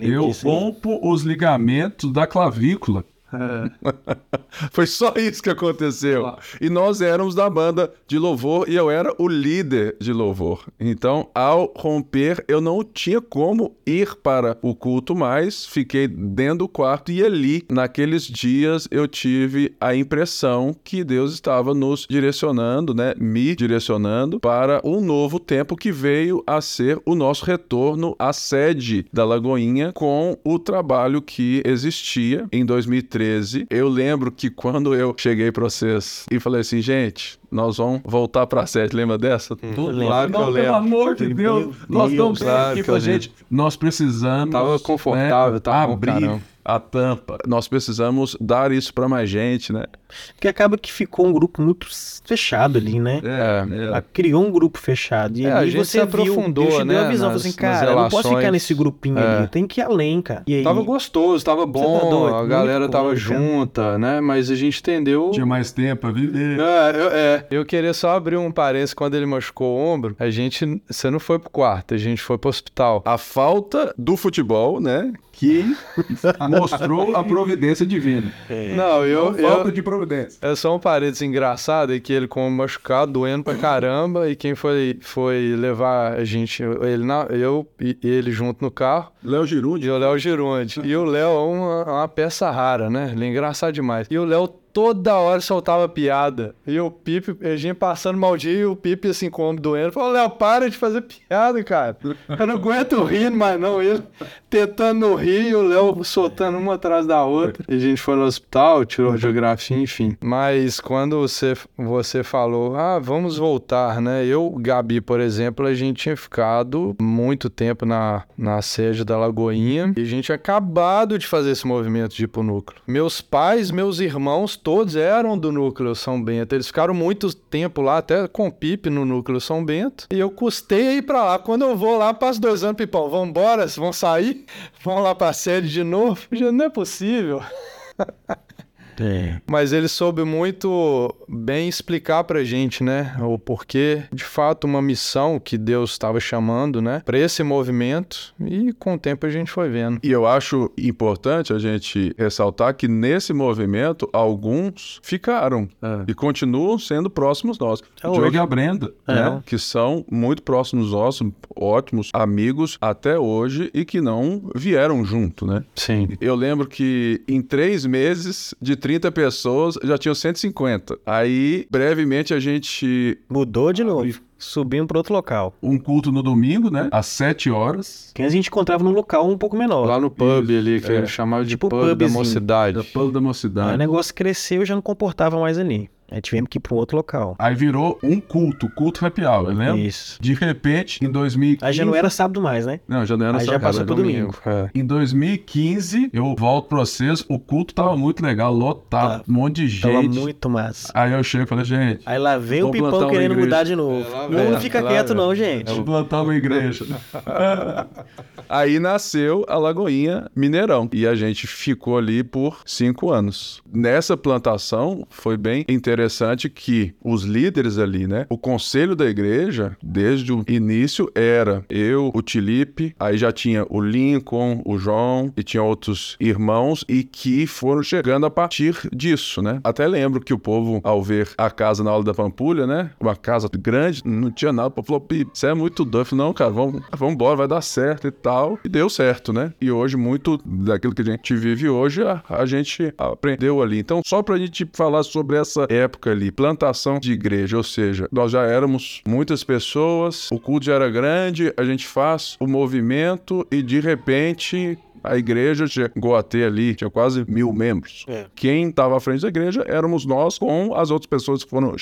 eu rompo os ligamentos da clavícula. Foi só isso que aconteceu. Claro. E nós éramos da banda de louvor e eu era o líder de louvor. Então, ao romper, eu não tinha como ir para o culto mais, fiquei dentro do quarto e ali, naqueles dias, eu tive a impressão que Deus estava nos direcionando, né, me direcionando para um novo tempo que veio a ser o nosso retorno à sede da Lagoinha com o trabalho que existia em 2013 2013. Eu lembro que quando eu cheguei para vocês e falei assim, gente, nós vamos voltar para sete. Lembra dessa? Hum, Tudo claro que eu lembro. Pelo amor de Deus, nós estamos claro aqui pra gente. Nós precisamos. Tava confortável, né, tava abrir a tampa. Nós precisamos dar isso para mais gente, né? Porque acaba que ficou um grupo muito fechado ali, né? É, Ah, Criou um grupo fechado. E É, a ali você se aprofundou, viu, né, uma visão, nas- falei assim, cara, eu não posso ficar nesse grupinho É. ali, eu tenho que ir além, cara. E aí, Tava gostoso, tava bom, tá doido, a galera tava bom, cara. junta, né? Mas a gente entendeu. Tinha mais tempo a viver. É, eu, é. Eu queria só abrir um parênteses. Quando ele machucou o ombro, a gente. Você não foi pro quarto, a gente foi pro hospital. A falta do futebol, né? Que mostrou a providência divina. Não, eu. falta eu de providência. é só um parênteses engraçado é que ele com o machucado, doendo pra caramba, e quem foi, foi levar a gente, ele na, eu e ele junto no carro, Léo e Girundi. o Léo Gironde. E o Léo é uma, uma peça rara, né? Ele é engraçado demais. E o Léo toda hora soltava piada. E o Pipe, a gente passando mal dia, e o Pipe assim, com o ombro doendo, falou, Léo, para de fazer piada, cara. Eu não aguento rir mais não. Ele tentando rir e o Léo soltando uma atrás da outra. E a gente foi no hospital, tirou radiografia, enfim. Mas quando você, você falou, ah, vamos voltar, né? Eu, Gabi, por exemplo, a gente tinha ficado muito tempo na, na sede da Lagoinha e a gente tinha acabado de fazer esse movimento de ir pro núcleo. Meus pais, meus irmãos, todos eram do núcleo São Bento. Eles ficaram muito tempo lá, até com Pipe no núcleo São Bento. E eu custei ir pra lá. Quando eu vou lá, passo dois anos, Pipão, vambora, vocês vão sair? Vão lá pra sede de novo? Já, Não é possível. É. Mas ele soube muito bem explicar pra gente, né? O porquê, de fato, uma missão que Deus estava chamando, né? Pra esse movimento. E com o tempo a gente foi vendo. E eu acho importante a gente ressaltar que nesse movimento, alguns ficaram e continuam sendo próximos nossos. Até o Diogo e a Brenda, É. né? Que são muito próximos nossos, ótimos amigos até hoje e que não vieram junto, né? Sim. Eu lembro que em três meses, de 30 pessoas, já tinham 150. Aí, brevemente, a gente. Mudou de novo. Subimos para outro local. Um culto no domingo, né? Às 7 horas. Que a gente encontrava num local um pouco menor. Lá no pub Isso, ali, que é. chamava de Tipo pub da mocidade. Da Pano da Aí o Mocidade. negócio cresceu e já não comportava mais ali. Aí tivemos que ir para um outro local. Aí virou um culto, culto happy hour, lembra? Isso. De repente, em 2015... Aí já não era sábado mais, né? Não, já não era Aí já sábado, passou era pro domingo. É. Em 2015, eu volto pra vocês, o culto tava muito legal, lotado, um monte de Tava gente. muito massa. Aí eu chego e falei, gente, Aí lá vem o Pipão querendo mudar de novo. É, não fica lá quieto não, gente. vou plantar uma igreja. Aí nasceu a Lagoinha Mineirão e a gente ficou ali por cinco anos. Nessa plantação foi bem interessante que os líderes ali, né? O conselho da igreja, desde o início, era eu, o Tilipe, aí já tinha o Lincoln, o João e tinha outros irmãos e que foram chegando a partir disso, né? Até lembro que o povo, ao ver a casa na aula da Pampulha, né? Uma casa grande, não tinha nada. O povo falou, Pi, você é muito doido. Não, cara, vamos, vamos embora, vai dar certo e tal. E deu certo, né? E hoje, muito daquilo que a gente vive hoje, a, a gente aprendeu ali. Então, só pra gente falar sobre essa época ali, plantação de igreja, ou seja, nós já éramos muitas pessoas, o culto já era grande, a gente faz o movimento e de repente a igreja chegou a ter ali, tinha quase mil membros. É. Quem estava à frente da igreja éramos nós com as outras pessoas que foram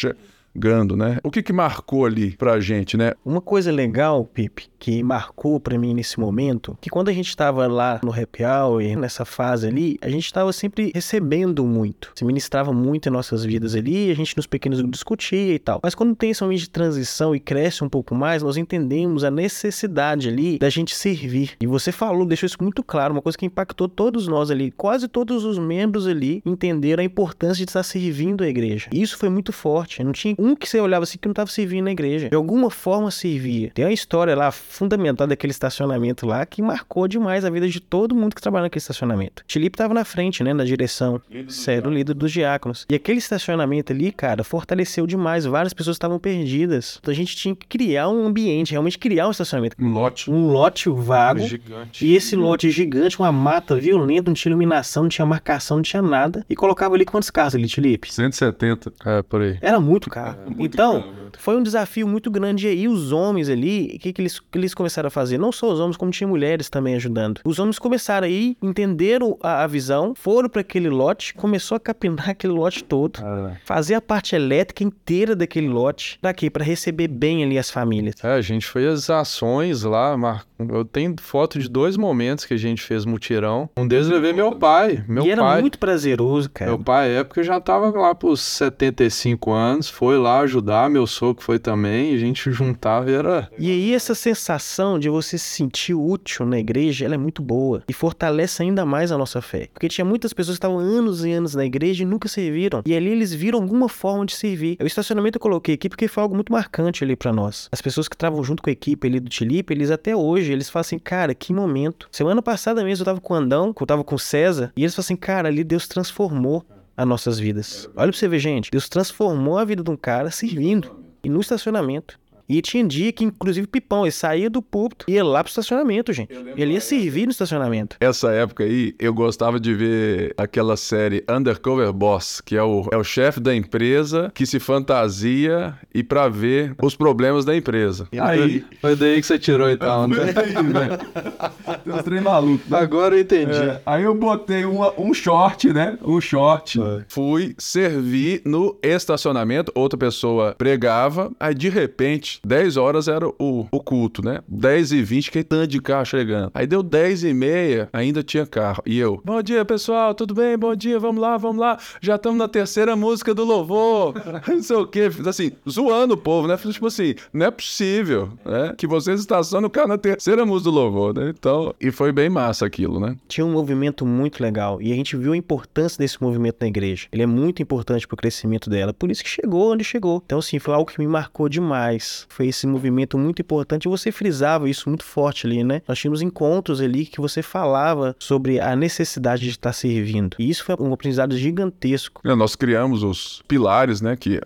né? O que que marcou ali pra gente, né? Uma coisa legal, Pipe, que marcou pra mim nesse momento, que quando a gente tava lá no happy hour, nessa fase ali, a gente tava sempre recebendo muito. Se ministrava muito em nossas vidas ali, a gente nos pequenos discutia e tal. Mas quando tem esse momento de transição e cresce um pouco mais, nós entendemos a necessidade ali da gente servir. E você falou, deixou isso muito claro, uma coisa que impactou todos nós ali, quase todos os membros ali entenderam a importância de estar servindo a igreja. E isso foi muito forte. Não tinha um que você olhava assim que não estava servindo na igreja. De alguma forma servia. Tem uma história lá fundamental daquele estacionamento lá que marcou demais a vida de todo mundo que trabalha naquele estacionamento. Felipe estava na frente, né, na direção. Sério, o líder dos diáconos. E aquele estacionamento ali, cara, fortaleceu demais. Várias pessoas estavam perdidas. Então a gente tinha que criar um ambiente, realmente criar um estacionamento. Um lote. Um lote vago. Gigante. E esse lote gigante, uma mata violenta, não tinha iluminação, não tinha marcação, não tinha nada. E colocava ali quantos carros ali, Felipe? 170. É, por aí. Era muito caro. então, foi um desafio muito grande. E aí, os homens ali, o que, que, eles, que eles começaram a fazer? Não só os homens, como tinha mulheres também ajudando. Os homens começaram aí, entenderam a, a visão, foram para aquele lote, começou a capinar aquele lote todo, fazer a parte elétrica inteira daquele lote. Pra quê? Pra receber bem ali as famílias. É, a gente fez ações lá, mar- Eu tenho foto de dois momentos que a gente fez mutirão. Um deles eu levei meu pai. Meu e era pai. muito prazeroso, cara. Meu pai, à época, já tava lá pros 75 anos, foi lá ajudar, meu sogro foi também, e a gente juntava e era. E aí, essa sensação de você se sentir útil na igreja, ela é muito boa e fortalece ainda mais a nossa fé. Porque tinha muitas pessoas que estavam anos e anos na igreja e nunca serviram. E ali eles viram alguma forma de servir. O estacionamento eu coloquei aqui porque foi algo muito marcante ali para nós. As pessoas que estavam junto com a equipe ali do Tilipe, eles até hoje, eles falam assim, cara, que momento. Semana passada mesmo eu tava com o Andão, eu tava com o César, e eles falam assim, cara, ali Deus transformou as nossas vidas. Olha pra você ver, gente. Deus transformou a vida de um cara servindo. E no estacionamento. E tinha dia que, inclusive, Pipão, ele saía do púlpito e ia lá pro estacionamento, gente. Ele ia servir no estacionamento. Essa época aí, eu gostava de ver aquela série Undercover Boss, que é o, é o chefe da empresa que se fantasia e pra ver os problemas da empresa. Aí, foi daí que você tirou então, né? Tem uns trem maluco. né? Agora eu entendi. É, aí eu botei uma- um short, né? Um short. Foi. Fui servir no estacionamento, outra pessoa pregava, aí de repente, 10 horas era o, o culto, né? 10 e 20, que tanto de carro chegando. Aí deu 10 e meia, ainda tinha carro. E eu, bom dia pessoal, tudo bem? Bom dia, vamos lá, vamos lá. Já estamos na terceira música do louvor. Não sei o quê. Assim, zoando o povo, né? Tipo assim, não é possível, né? Que vocês estacionam o carro na terceira música do louvor, né? Então, e foi bem massa aquilo, né? Tinha um movimento muito legal e a gente viu a importância desse movimento na igreja. Ele é muito importante pro crescimento dela, por isso que chegou onde chegou. Então, assim, foi algo que me marcou demais. Foi esse movimento muito importante e você frisava isso muito forte ali, né? Nós tínhamos encontros ali que você falava sobre a necessidade de estar servindo. E isso foi um aprendizado gigantesco. É, Nós criamos os pilares, né, que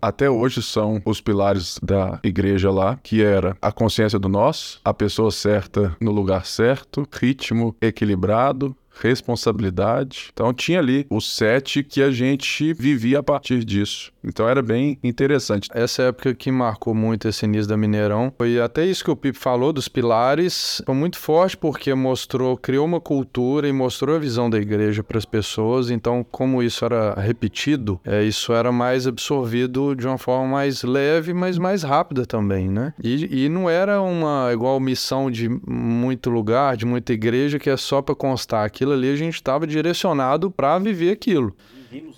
até hoje são os pilares da igreja lá, que era a consciência do nós, a pessoa certa no lugar certo, ritmo equilibrado, responsabilidade. Então tinha ali os sete que a gente vivia a partir disso. Então era bem interessante. Essa época que marcou muito esse início da Mineirão foi até isso que o Pipe falou dos pilares. Foi muito forte porque mostrou, criou uma cultura e mostrou a visão da igreja para as pessoas. Então, como isso era repetido, é, isso era mais absorvido de uma forma mais leve, mas mais rápida também, né? E, e não era uma igual missão de muito lugar, de muita igreja que é só para constar. Aquilo ali a gente estava direcionado para viver aquilo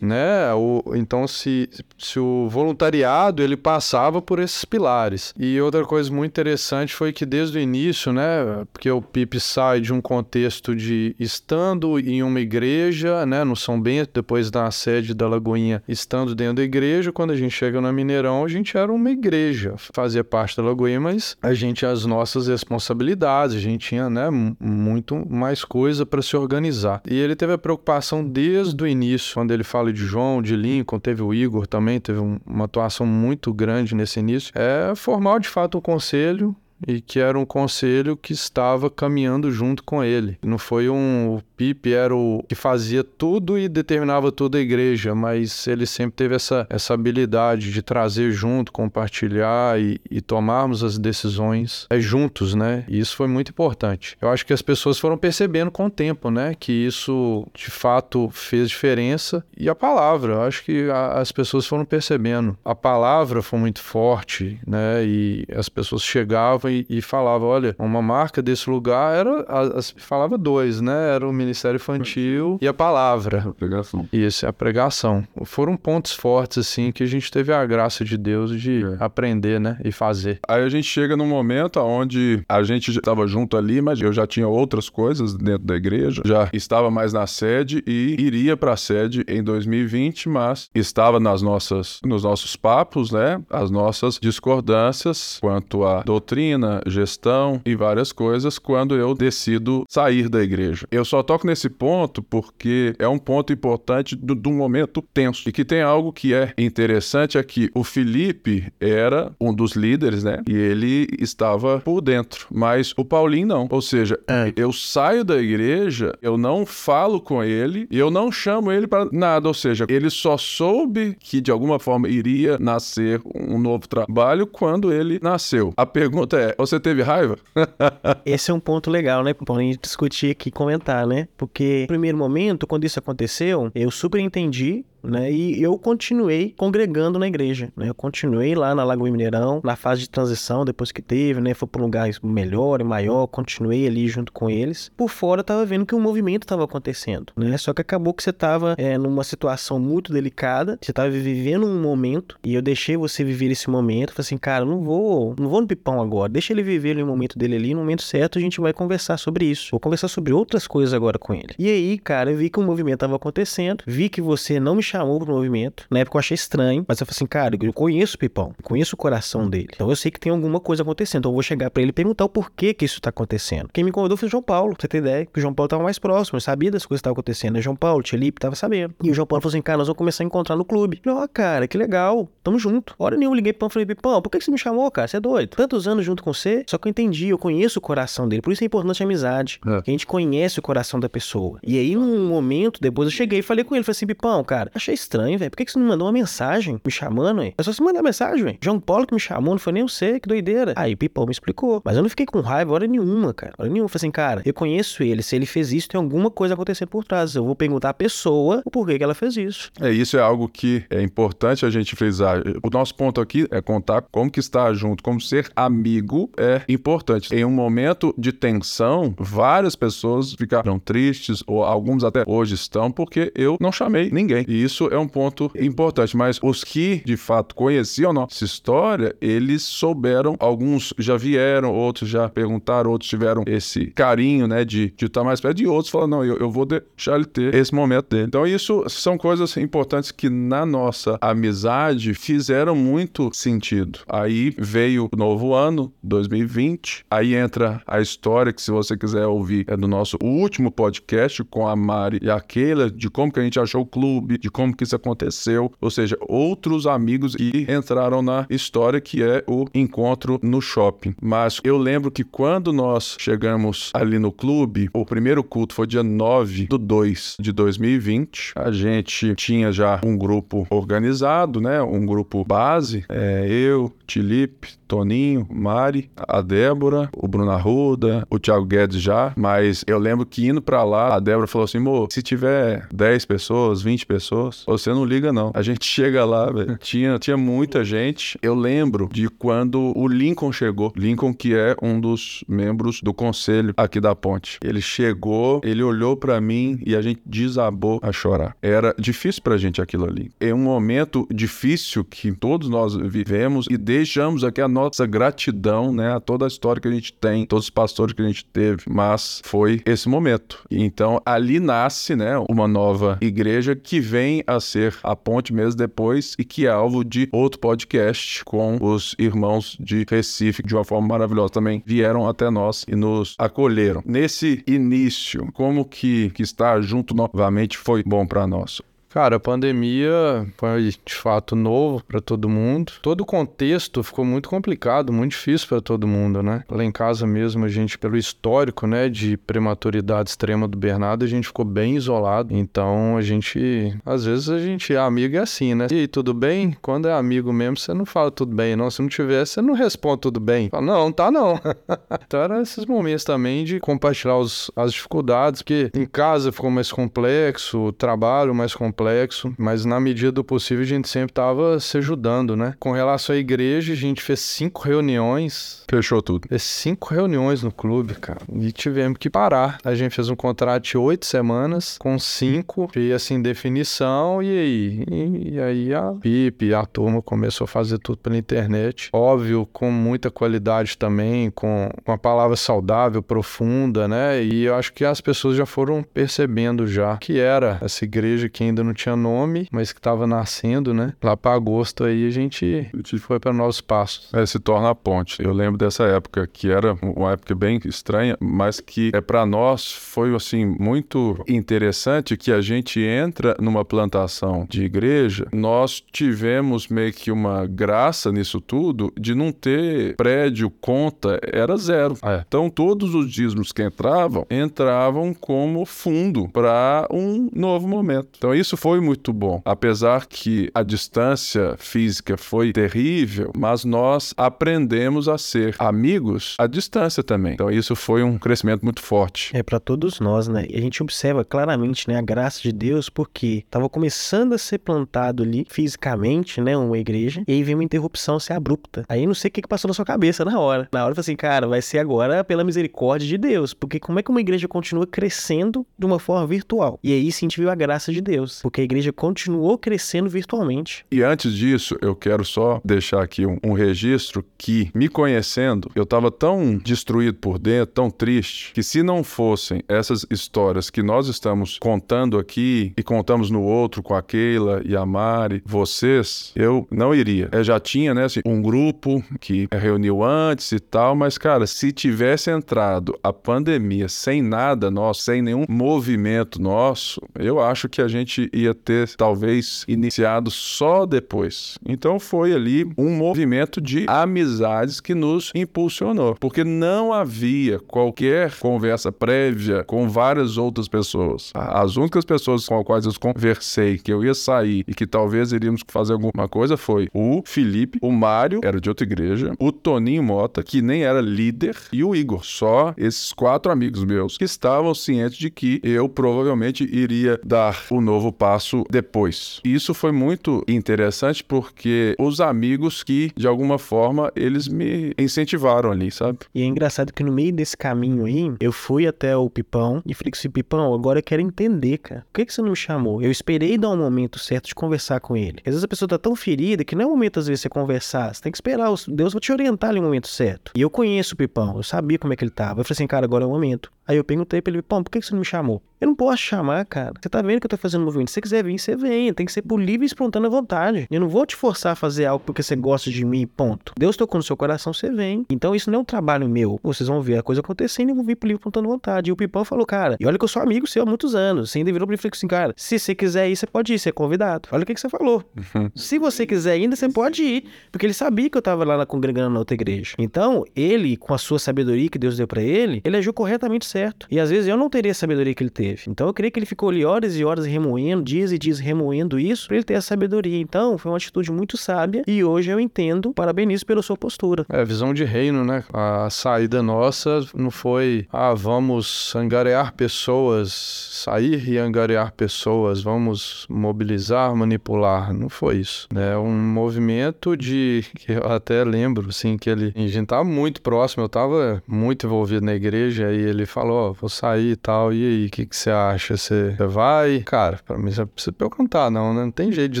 né? O, então, se, se o voluntariado ele passava por esses pilares. E outra coisa muito interessante foi que desde o início, né? Porque o PIP sai de um contexto de estando em uma igreja, né? No São Bento, depois da sede da Lagoinha, estando dentro da igreja. Quando a gente chega na Mineirão, a gente era uma igreja, fazia parte da Lagoinha, mas a gente tinha as nossas responsabilidades, a gente tinha, né? Muito mais coisa para se organizar. E ele teve a preocupação desde o início, quando ele fala de João, de Lincoln, teve o Igor também, teve um- uma atuação muito grande nesse início. É formar de fato um conselho e que era um conselho que estava caminhando junto com ele. Não foi um o Pipe era o que fazia tudo e determinava toda a igreja, mas ele sempre teve essa, essa habilidade de trazer junto, compartilhar e, e tomarmos as decisões é, juntos, né? E isso foi muito importante. Eu acho que as pessoas foram percebendo com o tempo, né? Que isso de fato fez diferença. E a palavra, eu acho que a- as pessoas foram percebendo. A palavra foi muito forte, né? E as pessoas chegavam e, e falavam: olha, uma marca desse lugar era. a- as- falava dois, né? Era o Ministério Infantil e a palavra. Pregação. Isso, a pregação. Foram pontos fortes, assim, que a gente teve a graça de Deus de É. aprender, né? E fazer. Aí a gente chega num momento onde a gente já estava junto ali, mas eu já tinha outras coisas dentro da igreja, já estava mais na sede e iria para a sede em 2020, mas estava nas nossas, nos nossos papos, né? As nossas discordâncias quanto à doutrina, gestão e várias coisas quando eu decido sair da igreja. Eu só toco nesse ponto porque é um ponto importante do, do momento tenso e que tem algo que é interessante é que o Felipe era um dos líderes, né? E ele estava por dentro, mas o Paulinho não. Ou seja, É. eu saio da igreja, eu não falo com ele e eu não chamo ele para nada. Ou seja, ele só soube que de alguma forma iria nascer um novo trabalho quando ele nasceu. A pergunta é: você teve raiva? Esse é um ponto legal, né? Pra gente discutir aqui comentar, né? Porque, no primeiro momento, quando isso aconteceu, eu super entendi né? E eu continuei congregando na igreja, né? Eu continuei lá na Lagoa Mineirão, na fase de transição, depois que teve, né? Foi para um lugar melhor e maior, continuei ali junto com eles. Por fora, eu tava vendo que o um movimento estava acontecendo, né? Só que acabou que você tava é, numa situação muito delicada, você tava vivendo um momento, e eu deixei você viver esse momento. Falei assim, cara, não vou, não vou no pipão agora, deixa ele viver o momento dele ali, no momento certo a gente vai conversar sobre isso. Vou conversar sobre outras coisas agora com ele. E aí, cara, eu vi que o movimento tava acontecendo, vi que você não me chamou pro movimento. Na época eu achei estranho, mas eu falei assim, cara, eu conheço o Pipão, conheço o coração dele. Então eu sei que tem alguma coisa acontecendo. Então eu vou chegar para ele e perguntar o porquê que isso tá acontecendo. Quem me convidou foi o João Paulo, pra você ter ideia, que o João Paulo tava mais próximo, eu sabia das coisas que estavam acontecendo. O João Paulo, o Felipe, tava sabendo. E o João Paulo falou assim, cara, nós vamos começar a encontrar no clube. Ó, oh, cara, que legal, tamo junto. Hora nenhuma eu liguei pro Pão e falei, Pipão, por que você me chamou, cara? Você é doido? Tantos anos junto com você, só que eu entendi, eu conheço o coração dele. Por isso é importante a amizade. É. Que a gente conhece o coração da pessoa. E aí, num momento, depois eu cheguei e falei com ele, falei assim, Pipão, cara, achei estranho, velho. Por que, que você não mandou uma mensagem me chamando, hein? É só você mandar mensagem, velho. João Paulo que me chamou, não foi nem você, que doideira. Aí Pipão me explicou. Mas eu não fiquei com raiva hora nenhuma, cara. Hora nenhuma. Falei assim, cara, eu conheço ele. Se ele fez isso, tem alguma coisa acontecendo por trás. Eu vou perguntar à pessoa o porquê que ela fez isso. É, isso é algo que é importante a gente frisar. O nosso ponto aqui é contar como que estar junto, como ser amigo é importante. Em um momento de tensão, várias pessoas ficaram tristes, ou alguns até hoje estão, porque eu não chamei ninguém. E isso é um ponto importante. Mas os que de fato conheciam nossa história, eles souberam, alguns já vieram, outros já perguntaram, outros tiveram esse carinho, né, de, de estar mais perto, e outros falaram, não, eu, eu vou deixar ele ter esse momento dele. Então isso são coisas importantes que na nossa amizade fizeram muito sentido. Aí veio o novo ano, 2020, aí entra a história que se você quiser ouvir é do nosso último podcast com a Mari e a Keila, de como que a gente achou o clube, de como que isso aconteceu, ou seja, outros amigos que entraram na história que é o encontro no shopping. Mas eu lembro que quando nós chegamos ali no clube, o primeiro culto foi dia 9 do 2 de 2020. A gente tinha já um grupo organizado, né? Um grupo base. É, eu, Tilipe, Toninho, Mari, a Débora, o Bruno Arruda, o Thiago Guedes já. Mas eu lembro que indo para lá, a Débora falou assim: Mo, se tiver 10 pessoas, 20 pessoas, você não liga não. A gente chega lá, velho. Tinha, tinha muita gente. Eu lembro de quando o Lincoln chegou. Lincoln, que é um dos membros do conselho aqui da ponte. Ele chegou, ele olhou para mim e a gente desabou a chorar. Era difícil pra gente aquilo ali. É um momento difícil que todos nós vivemos e deixamos aqui a nossa gratidão, né, a toda a história que a gente tem, todos os pastores que a gente teve, mas foi esse momento. Então ali nasce, né, uma nova igreja que vem a ser a ponte mesmo depois e que é alvo de outro podcast com os irmãos de Recife, de uma forma maravilhosa também vieram até nós e nos acolheram. Nesse início, como que, que estar junto novamente foi bom para nós? Cara, a pandemia foi de fato novo para todo mundo. Todo o contexto ficou muito complicado, muito difícil para todo mundo, né? Lá em casa mesmo, a gente, pelo histórico, né, de prematuridade extrema do Bernardo, a gente ficou bem isolado. Então, a gente, às vezes a gente é amigo é assim, né? E aí, tudo bem? Quando é amigo mesmo, você não fala tudo bem, não. Se não tiver, você não responde tudo bem. Fala, não, tá não. então, eram esses momentos também de compartilhar os, as dificuldades, porque em casa ficou mais complexo, o trabalho mais complexo complexo, mas na medida do possível a gente sempre estava se ajudando, né? Com relação à igreja, a gente fez cinco reuniões. Fechou tudo. Fez cinco reuniões no clube, cara. E tivemos que parar. A gente fez um contrato de oito semanas, com cinco, e assim, definição, e aí? E, e aí a Pipe, a turma começou a fazer tudo pela internet. Óbvio, com muita qualidade também, com uma palavra saudável, profunda, né? E eu acho que as pessoas já foram percebendo já que era essa igreja que ainda não tinha nome, mas que estava nascendo, né? Lá para agosto aí a gente, a gente foi para novos passos. É, se torna a ponte. Eu lembro dessa época que era uma época bem estranha, mas que é para nós foi assim muito interessante que a gente entra numa plantação de igreja, nós tivemos meio que uma graça nisso tudo de não ter prédio, conta, era zero. É. Então todos os dízimos que entravam, entravam como fundo para um novo momento. Então isso isso foi muito bom. Apesar que a distância física foi terrível, mas nós aprendemos a ser amigos à distância também. Então isso foi um crescimento muito forte. É para todos nós, né? E a gente observa claramente, né, a graça de Deus, porque estava começando a ser plantado ali fisicamente, né, uma igreja, e aí veio uma interrupção ser abrupta. Aí não sei o que, que passou na sua cabeça na hora. Na hora eu falei assim, cara, vai ser agora pela misericórdia de Deus, porque como é que uma igreja continua crescendo de uma forma virtual? E aí sim a gente viu a graça de Deus, porque a igreja continuou crescendo virtualmente. E antes disso, eu quero só deixar aqui um, um registro que, me conhecendo, eu estava tão destruído por dentro, tão triste, que se não fossem essas histórias que nós estamos contando aqui e contamos no outro com a Keila e a Mari, vocês, eu não iria. Eu já tinha, né, assim, um grupo que reuniu antes e tal, mas, cara, se tivesse entrado a pandemia sem nada nosso, sem nenhum movimento nosso, eu acho que a gente ia ter talvez iniciado só depois. Então foi ali um movimento de amizades que nos impulsionou, porque não havia qualquer conversa prévia com várias outras pessoas. As únicas pessoas com as quais eu conversei que eu ia sair e que talvez iríamos fazer alguma coisa foi o Felipe, o Mário, era de outra igreja, o Toninho Mota, que nem era líder, e o Igor. Só esses quatro amigos meus que estavam cientes de que eu provavelmente iria dar o novo passo depois. Isso foi muito interessante porque os amigos que, de alguma forma, eles me incentivaram ali, sabe? E é engraçado que no meio desse caminho aí, eu fui até o Pipão e falei assim, Pipão, agora eu quero entender, cara. Por que, que você não me chamou? Eu esperei dar um momento certo de conversar com ele. Às vezes a pessoa tá tão ferida que não é o momento, às vezes, você conversar. Você tem que esperar. Deus vai te orientar ali no momento certo. E eu conheço o Pipão, eu sabia como é que ele tava. Eu falei assim, cara, agora é o momento. Aí eu perguntei pra ele, Pipão, por que, que você não me chamou? Eu não posso chamar, cara. Você tá vendo que eu tô fazendo movimento. Se você quiser vir, você vem. Tem que ser por livre e espontânea vontade. Eu não vou te forçar a fazer algo porque você gosta de mim, ponto. Deus tocou no seu coração, você vem. Então isso não é um trabalho meu. Vocês vão ver a coisa acontecendo e vão vir por livre e espontânea vontade. E o Pipão falou, cara, e olha que eu sou amigo seu há muitos anos. Você ainda virou pra mim e falou assim, cara, se você quiser ir, você pode ir, você é convidado. Olha o que, que você falou. se você quiser ainda, você pode ir. Porque ele sabia que eu tava lá na, congregando na outra igreja. Então, ele, com a sua sabedoria que Deus deu para ele, ele agiu corretamente certo. E às vezes eu não teria a sabedoria que ele teve. Então eu creio que ele ficou ali horas e horas remoendo, dias e dias remoendo isso, para ele ter a sabedoria. Então, foi uma atitude muito sábia e hoje eu entendo, parabenizo pela sua postura. É, visão de reino, né? A saída nossa não foi, ah, vamos angariar pessoas, sair e angariar pessoas, vamos mobilizar, manipular. Não foi isso. É um movimento de, que eu até lembro, assim, que ele, a gente tava muito próximo, eu tava muito envolvido na igreja, e ele falou, ó, oh, vou sair e tal, e aí, o que que você acha? Você vai? Cara, pra mim, você precisa eu cantar, não, né? Não tem jeito de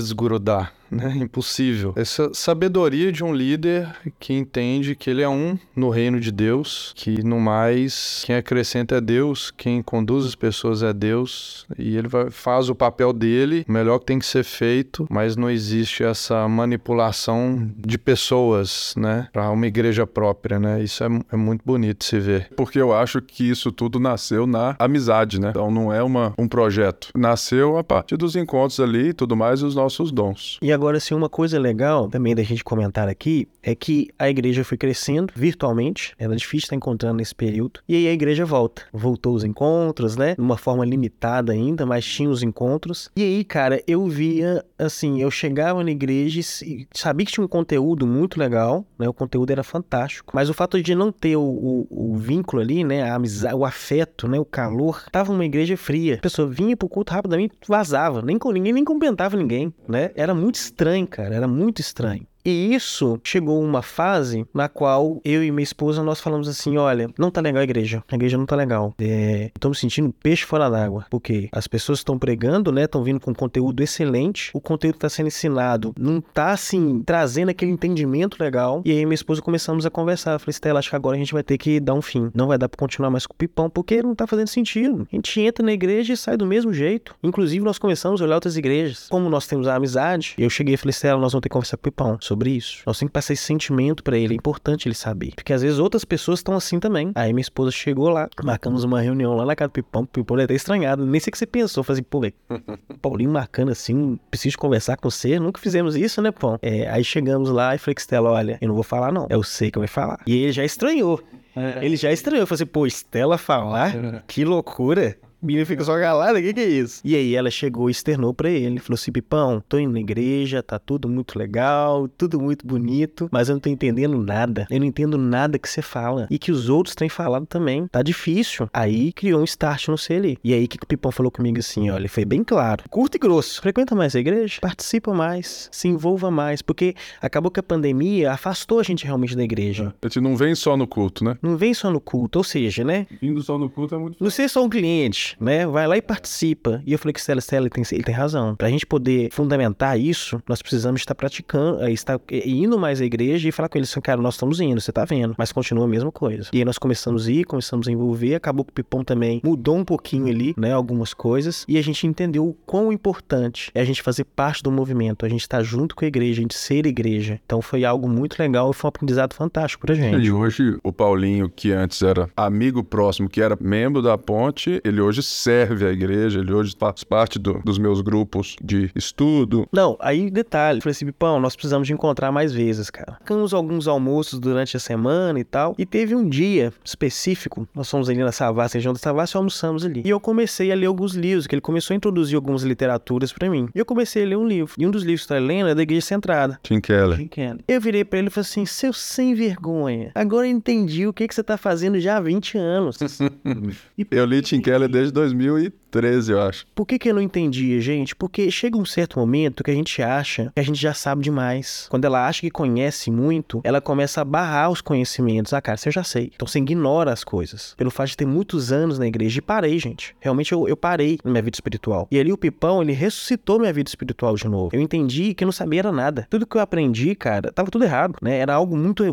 desgrudar né? Impossível. Essa sabedoria de um líder que entende que ele é um no reino de Deus, que no mais quem acrescenta é Deus, quem conduz as pessoas é Deus, e ele vai, faz o papel dele, o melhor que tem que ser feito, mas não existe essa manipulação de pessoas, né? Para uma igreja própria, né? Isso é, é muito bonito se ver. Porque eu acho que isso tudo nasceu na amizade, né? Então não é uma, um projeto. Nasceu a partir dos encontros ali e tudo mais, os nossos dons. E agora, assim, uma coisa legal também da gente comentar aqui é que a igreja foi crescendo virtualmente, era difícil estar encontrando nesse período, e aí a igreja volta. Voltou os encontros, né? De uma forma limitada ainda, mas tinha os encontros. E aí, cara, eu via, assim, eu chegava na igreja e sabia que tinha um conteúdo muito legal, né? O conteúdo era fantástico, mas o fato de não ter o, o, o vínculo ali, né? A amizade, o afeto, né? O calor, tava uma igreja fria. A pessoa vinha pro culto rapidamente, vazava, nem, ninguém nem cumprimentava ninguém, né? Era muito estranho, cara, era muito estranho. E isso chegou uma fase na qual eu e minha esposa nós falamos assim: olha, não tá legal a igreja. A igreja não tá legal. É, tô me sentindo peixe fora d'água. Porque as pessoas estão pregando, né? Estão vindo com conteúdo excelente. O conteúdo tá sendo ensinado. Não tá assim, trazendo aquele entendimento legal. E aí minha esposa começamos a conversar. Falei, Stella, acho que agora a gente vai ter que dar um fim. Não vai dar pra continuar mais com o pipão, porque não tá fazendo sentido. A gente entra na igreja e sai do mesmo jeito. Inclusive, nós começamos a olhar outras igrejas. Como nós temos a amizade, eu cheguei e falei, Stella, nós vamos ter que conversar com o pipão sobre sobre isso. Nós temos que passar esse sentimento para ele. É importante ele saber. Porque às vezes outras pessoas estão assim também. Aí minha esposa chegou lá, marcamos uma reunião lá na casa do Pipão. O Pipão é até estranhado. Nem sei o que você pensou. Falei assim, pô, velho, Paulinho marcando assim, preciso conversar com você. Nunca fizemos isso, né, Pão? É, aí chegamos lá e falei, Stella, olha, eu não vou falar não. É você que vai falar. E ele já estranhou. É. Ele já estranhou. Eu falei assim, pô, Estela falar? Que loucura. Menina fica só calada, o que, que é isso? E aí ela chegou e externou pra ele. Falou assim: Pipão, tô indo na igreja, tá tudo muito legal, tudo muito bonito, mas eu não tô entendendo nada. Eu não entendo nada que você fala. E que os outros têm falado também. Tá difícil. Aí criou um start no ser ali. E aí o que, que o Pipão falou comigo assim? Olha, ele foi bem claro. Curto e grosso. Frequenta mais a igreja, participa mais, se envolva mais. Porque acabou que a pandemia afastou a gente realmente da igreja. A gente não vem só no culto, né? Não vem só no culto, ou seja, né? Vindo só no culto é muito Você é só um cliente, né? Vai lá e participa. E eu falei que Stella, Stella, ele tem, ele tem razão. Pra gente poder fundamentar isso, nós precisamos estar praticando, eh, estar eh, indo mais à igreja e falar com eles assim, cara, nós estamos indo, você tá vendo, mas continua a mesma coisa. E aí nós começamos a ir, começamos a envolver, acabou que o Pipão também mudou um pouquinho ali, né, algumas coisas, e a gente entendeu o quão importante é a gente fazer parte do movimento, a gente estar junto com a igreja, a gente ser igreja. Então foi algo muito legal e foi um aprendizado fantástico pra gente. E hoje o Paulinho, que antes era amigo próximo, que era membro da ponte, ele hoje serve a igreja, ele hoje faz parte do- dos meus grupos de estudo. Não, aí detalhe, falei assim, Pipão, nós precisamos de encontrar mais vezes, cara. Ficamos alguns almoços durante a semana e tal, e teve um dia específico, nós fomos ali na Savassi, região da Savassi, e almoçamos ali. E eu comecei a ler alguns livros, que ele começou a introduzir algumas literaturas pra mim. E eu comecei a ler um livro, e um dos livros que eu tava lendo é da Igreja Centrada. Tim Keller. Jim Kelly. Eu virei pra ele e falei assim, seu sem vergonha, agora eu entendi o que, que você tá fazendo já há 20 anos. Eu li Tim Keller desde desde 2000 e 2013, eu acho. Por que, que eu não entendia, gente? Porque chega um certo momento que a gente acha que a gente já sabe demais. Quando ela acha que conhece muito, ela começa a barrar os conhecimentos. Ah, cara, você já sei. Então você ignora as coisas. Pelo fato de ter muitos anos na igreja. E parei, gente. Realmente eu, eu parei na minha vida espiritual. E ali o Pipão, ele ressuscitou minha vida espiritual de novo. Eu entendi que eu não sabia era nada. Tudo que eu aprendi, cara, tava tudo errado, né? Era algo muito,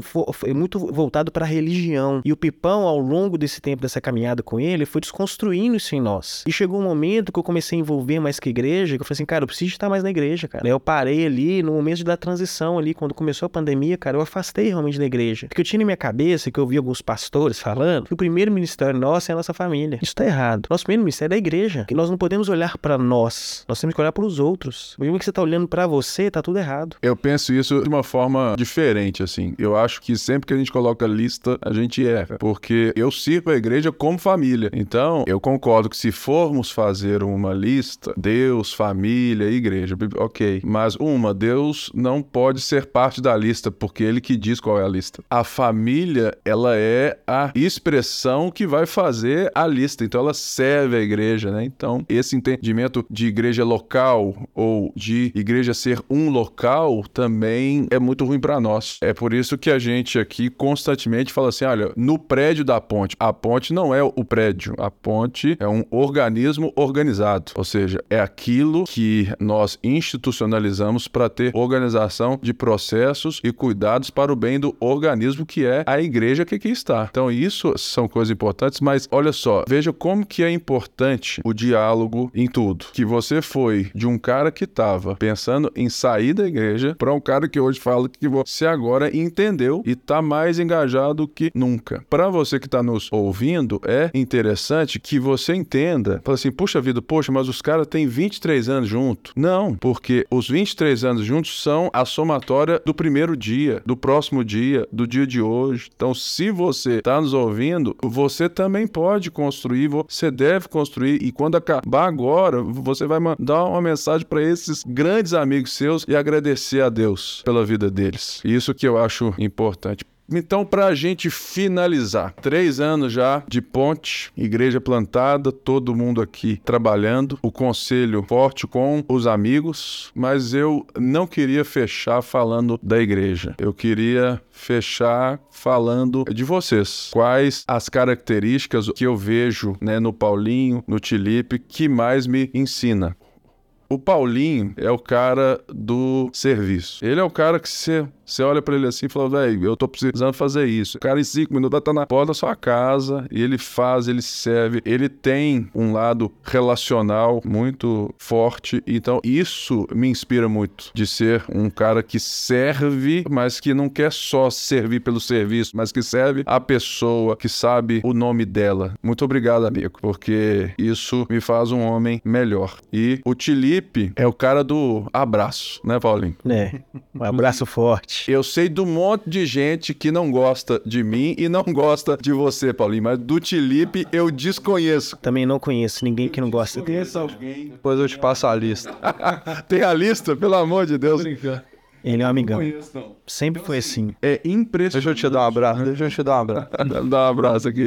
muito voltado pra religião. E o Pipão, ao longo desse tempo, dessa caminhada com ele, foi desconstruindo isso em nós. E chegou um momento que eu comecei a envolver mais com a igreja, que eu falei assim, cara, eu preciso estar mais na igreja, cara. Eu parei ali no momento da transição ali, quando começou a pandemia, cara, eu afastei realmente da igreja. Porque eu tinha na minha cabeça, que eu vi alguns pastores falando, que o primeiro ministério nosso é a nossa família. Isso tá errado. Nosso primeiro ministério é a igreja. Que nós não podemos olhar pra nós. Nós temos que olhar pros outros. Mesmo que você tá olhando pra você, tá tudo errado. Eu penso isso de uma forma diferente, assim. Eu acho que sempre que a gente coloca lista, a gente erra. Porque eu sirvo a igreja como família. Então, eu concordo que se formos fazer uma lista, Deus, família, igreja, ok. Mas uma, Deus não pode ser parte da lista, porque ele que diz qual é a lista. A família, ela é a expressão que vai fazer a lista. Então, ela serve a igreja, né? Então, esse entendimento de igreja local ou de igreja ser um local também é muito ruim para nós. É por isso que a gente aqui constantemente fala assim: olha, no prédio da ponte, a ponte não é o prédio, a ponte é um organismo organizado, ou seja, é aquilo que nós institucionalizamos para ter organização de processos e cuidados para o bem do organismo que é a igreja que aqui está. Então, isso são coisas importantes, mas olha só, veja como que é importante o diálogo em tudo. Que você foi de um cara que estava pensando em sair da igreja para um cara que hoje fala que você agora entendeu e tá mais engajado que nunca. Para você que tá nos ouvindo, é interessante que você entenda, fala assim, puxa vida, poxa, mas os caras têm 23 anos junto. Não, porque os 23 anos juntos são a somatória do primeiro dia, do próximo dia, do dia de hoje. Então, se você tá nos ouvindo, você também pode construir, você deve construir e quando acabar agora, você vai mandar uma mensagem para esses grandes amigos seus e agradecer a Deus pela vida deles. Isso que eu acho importante. Então, para a gente finalizar, três anos já de ponte, igreja plantada, todo mundo aqui trabalhando, o conselho forte com os amigos, mas eu não queria fechar falando da igreja. Eu queria fechar falando de vocês. Quais as características que eu vejo né, no Paulinho, no Tilipe, que mais me ensina? O Paulinho é o cara do serviço. Ele é o cara que você você olha pra ele assim e fala, velho, eu tô precisando fazer isso. O cara em cinco minutos tá na porta da sua casa e ele faz, ele serve. Ele tem um lado relacional muito forte. Então, isso me inspira muito de ser um cara que serve, mas que não quer só servir pelo serviço, mas que serve a pessoa, que sabe o nome dela. Muito obrigado, amigo, porque isso me faz um homem melhor. E o Tilipe Felipe é o cara do abraço, né, Paulinho? É, um abraço forte. Eu sei do monte de gente que não gosta de mim e não gosta de você, Paulinho, mas do Felipe eu desconheço. Também não conheço ninguém que não gosta dele. Depois eu te passo a lista. Tem a lista, pelo amor de Deus. Ele é um amigão. Sempre foi assim. É impressionante. Deixa eu te dar um abraço. Deixa eu te dar um abraço. Dá um abraço aqui.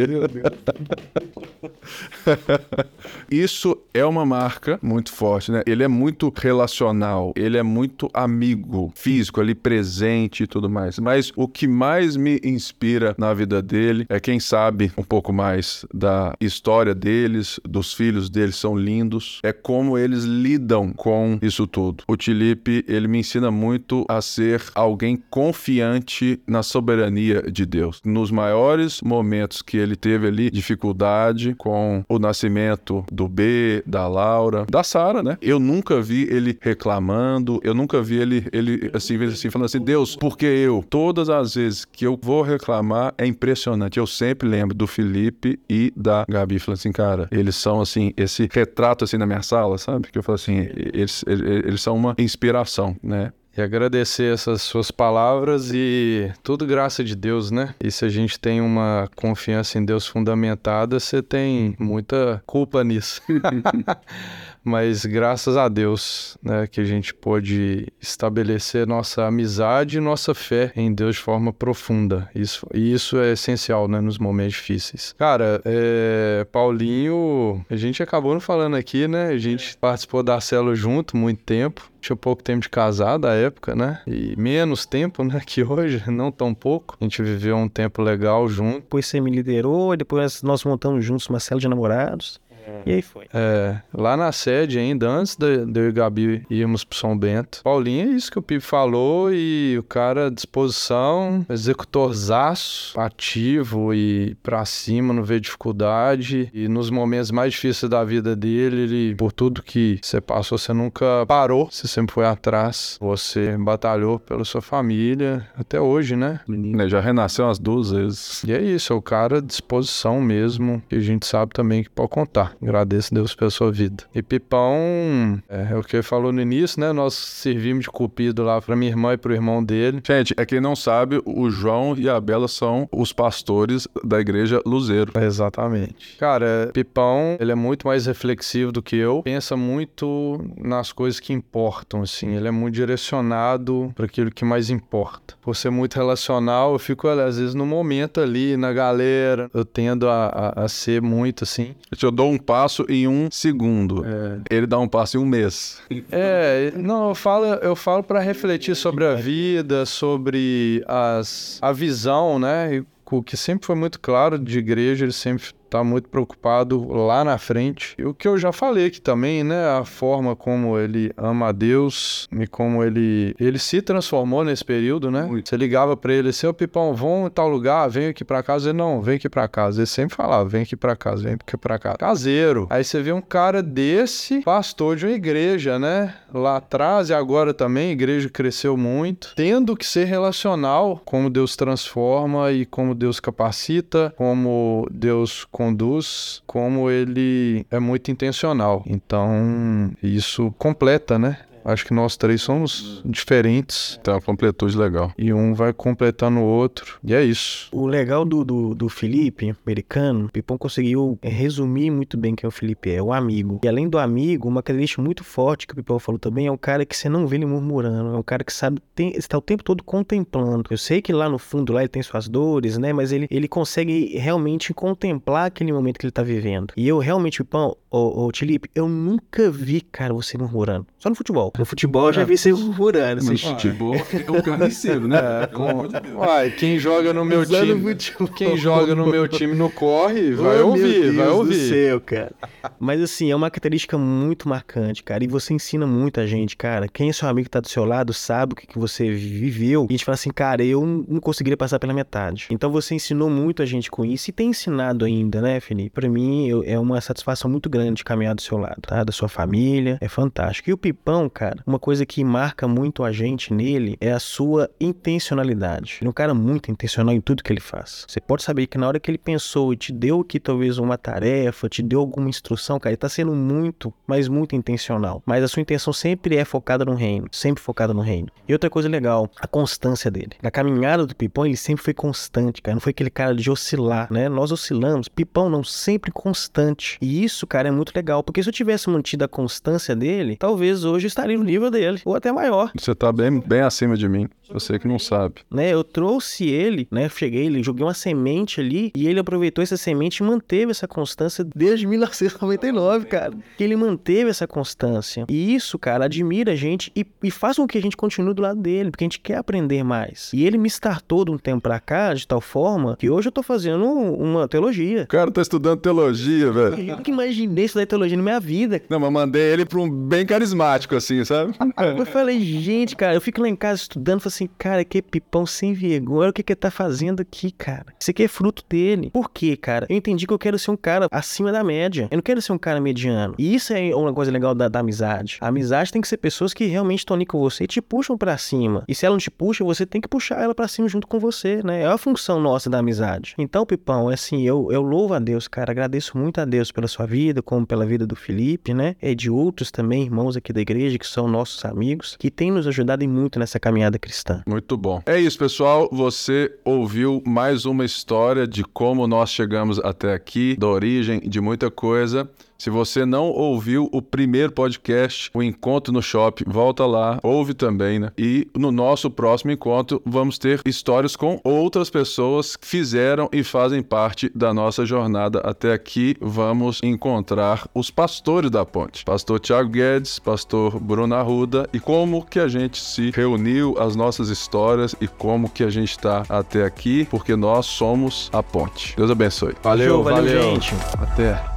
Isso é uma marca muito forte, né? Ele é muito relacional, ele é muito amigo, físico, ali presente e tudo mais. Mas o que mais me inspira na vida dele é quem sabe um pouco mais da história deles, dos filhos deles são lindos, é como eles lidam com isso tudo. O Felipe, ele me ensina muito a ser alguém confiante na soberania de Deus. Nos maiores momentos que ele teve ali dificuldade com o nascimento do B, da Laura, da Sara, né? Eu nunca vi ele reclamando, eu nunca vi ele, ele assim, assim, falando assim, Deus, porque eu? Todas as vezes que eu vou reclamar, é impressionante. Eu sempre lembro do Felipe e da Gabi, falando assim, cara, eles são assim, esse retrato assim na minha sala, sabe? Que eu falo assim, eles, eles, eles são uma inspiração, né? E agradecer essas suas palavras e tudo graça de Deus, né? E se a gente tem uma confiança em Deus fundamentada, você tem muita culpa nisso. Mas graças a Deus, né, que a gente pôde estabelecer nossa amizade e nossa fé em Deus de forma profunda. Isso, e isso é essencial, né, nos momentos difíceis. Cara, é, Paulinho, a gente acabou não falando aqui, né? A gente participou da célula junto muito tempo tinha pouco tempo de casar da época, né? E menos tempo, né, que hoje, não tão pouco. A gente viveu um tempo legal junto. Depois você me liderou, depois nós montamos juntos uma célula de namorados. E aí foi. É, lá na sede ainda, antes de, de eu e Gabi irmos pro São Bento. Paulinho, é isso que o Pipe falou e o cara à disposição, executorzaço, ativo e pra cima, não vê dificuldade. E nos momentos mais difíceis da vida dele, ele, por tudo que você passou, você nunca parou, você sempre foi atrás, você batalhou pela sua família, até hoje, né? Ele já renasceu umas duas vezes. E é isso, é o cara à disposição mesmo, que a gente sabe também que pode contar. Agradeço Deus pela sua vida. E Pipão, é, é o que ele falou no início, né? Nós servimos de cupido lá pra minha irmã e pro irmão dele. Gente, é quem não sabe, o João e a Bela são os pastores da igreja Luzeiro. Exatamente. Cara, Pipão, ele é muito mais reflexivo do que eu. Pensa muito nas coisas que importam, assim. Ele é muito direcionado para aquilo que mais importa. Por ser muito relacional, eu fico, às vezes, no momento ali, na galera, eu tendo a, a, a ser muito, assim. Eu dou um passo em um segundo. Ele dá um passo em um mês. É, não, eu falo, eu falo para refletir sobre a vida, sobre as, a visão, né? O que sempre foi muito claro de igreja, ele sempre tá muito preocupado lá na frente. E o que eu já falei aqui também, né, a forma como ele ama a Deus e como ele ele se transformou nesse período, né? Muito. Você ligava para ele, seu Pipão, vão em tal lugar, vem aqui para casa. Ele não, vem aqui para casa. Ele sempre falava, vem aqui para casa, vem aqui para casa. Caseiro. Aí você vê um cara desse, pastor de uma igreja, né? Lá atrás e agora também, a igreja cresceu muito, tendo que ser relacional, como Deus transforma e como Deus capacita, como Deus conduz, como ele é muito intencional. Então, isso completa, né? Acho que nós três somos diferentes Tem uma completude legal. e um vai completando o outro. E é isso. O legal do, do, do Felipe, americano, o Pipão conseguiu é, resumir muito bem quem o Felipe é, o amigo. E além do amigo, uma característica muito forte que o Pipão falou também é um cara que você não vê ele murmurando, é um cara que sabe, tem, está o tempo todo contemplando. Eu sei que lá no fundo lá ele tem suas dores, né? Mas ele, ele consegue realmente contemplar aquele momento que ele tá vivendo. E eu realmente, Pipão, ô, ô Felipe, eu nunca vi, cara, você murmurando. Só no futebol. No futebol eu já vi você murmurando. Mas Você... futebol é um carniceiro, né? De Deus. Uai, quem joga no meu Usando time, futebol. quem joga no meu time não corre, vai Oh, meu ouvir, Deus vai do ouvir. céu, cara. Mas assim, é uma característica muito marcante, cara. E você ensina muita gente, cara. Quem é seu amigo que tá do seu lado sabe o que, que você viveu. E a gente fala assim, cara, eu não conseguiria passar pela metade. Então você ensinou muito a gente com isso e tem ensinado ainda, né, Felipe? Pra mim eu- é uma satisfação muito grande de caminhar do seu lado, tá? Da sua família. É fantástico. E o Pipão, cara. Cara, uma coisa que marca muito a gente nele é a sua intencionalidade. Ele é um cara muito intencional em tudo que ele faz. Você pode saber que na hora que ele pensou e te deu aqui talvez uma tarefa, te deu alguma instrução, cara, ele tá sendo muito, mas muito intencional. Mas a sua intenção sempre é focada no reino, sempre focada no reino. E outra coisa legal, a constância dele. Na caminhada do Pipão, ele sempre foi constante, cara. Não foi aquele cara de oscilar, né? Nós oscilamos, Pipão não, sempre constante. E isso, cara, é muito legal, porque se eu tivesse mantido a constância dele, talvez hoje eu estaria no nível dele, ou até maior. Você tá bem, bem acima de mim. Você que não sabe. Né, eu trouxe ele, né? Cheguei, ele joguei uma semente ali e ele aproveitou essa semente e manteve essa constância desde 1999, cara. Ele manteve essa constância. E isso, cara, admira a gente e, e faz com que a gente continue do lado dele, porque a gente quer aprender mais. E ele me startou de um tempo pra cá, de tal forma, que hoje eu tô fazendo uma teologia. O cara tá estudando teologia, velho. Eu nunca imaginei estudar teologia na minha vida. Não, mas mandei ele pra um bem carismático, assim, sabe? Eu falei, gente, cara, eu fico lá em casa estudando, falei assim, cara, que pipão sem vergonha, o que que ele tá fazendo aqui, cara? Isso aqui é fruto dele. Por quê, cara? Eu entendi que eu quero ser um cara acima da média. Eu não quero ser um cara mediano. E isso é uma coisa legal da, da amizade. A amizade tem que ser pessoas que realmente estão ali com você e te puxam para cima. E se ela não te puxa, você tem que puxar ela para cima junto com você, né? É a função nossa da amizade. Então, Pipão, é assim, eu, eu louvo a Deus, cara. Agradeço muito a Deus pela sua vida, como pela vida do Felipe, né? E de outros também, irmãos aqui da igreja, que são nossos amigos, que têm nos ajudado muito nessa caminhada cristã. Muito bom. É isso, pessoal. Você ouviu mais uma história de como nós chegamos até aqui, da origem de muita coisa. Se você não ouviu o primeiro podcast, o Encontro no Shopping, volta lá, ouve também, né? E no nosso próximo encontro vamos ter histórias com outras pessoas que fizeram e fazem parte da nossa jornada até aqui. Vamos encontrar os pastores da ponte. Pastor Tiago Guedes, pastor Bruno Arruda e como que a gente se reuniu, as nossas histórias e como que a gente está até aqui, porque nós somos a ponte. Deus abençoe. Valeu, valeu, valeu gente. Até.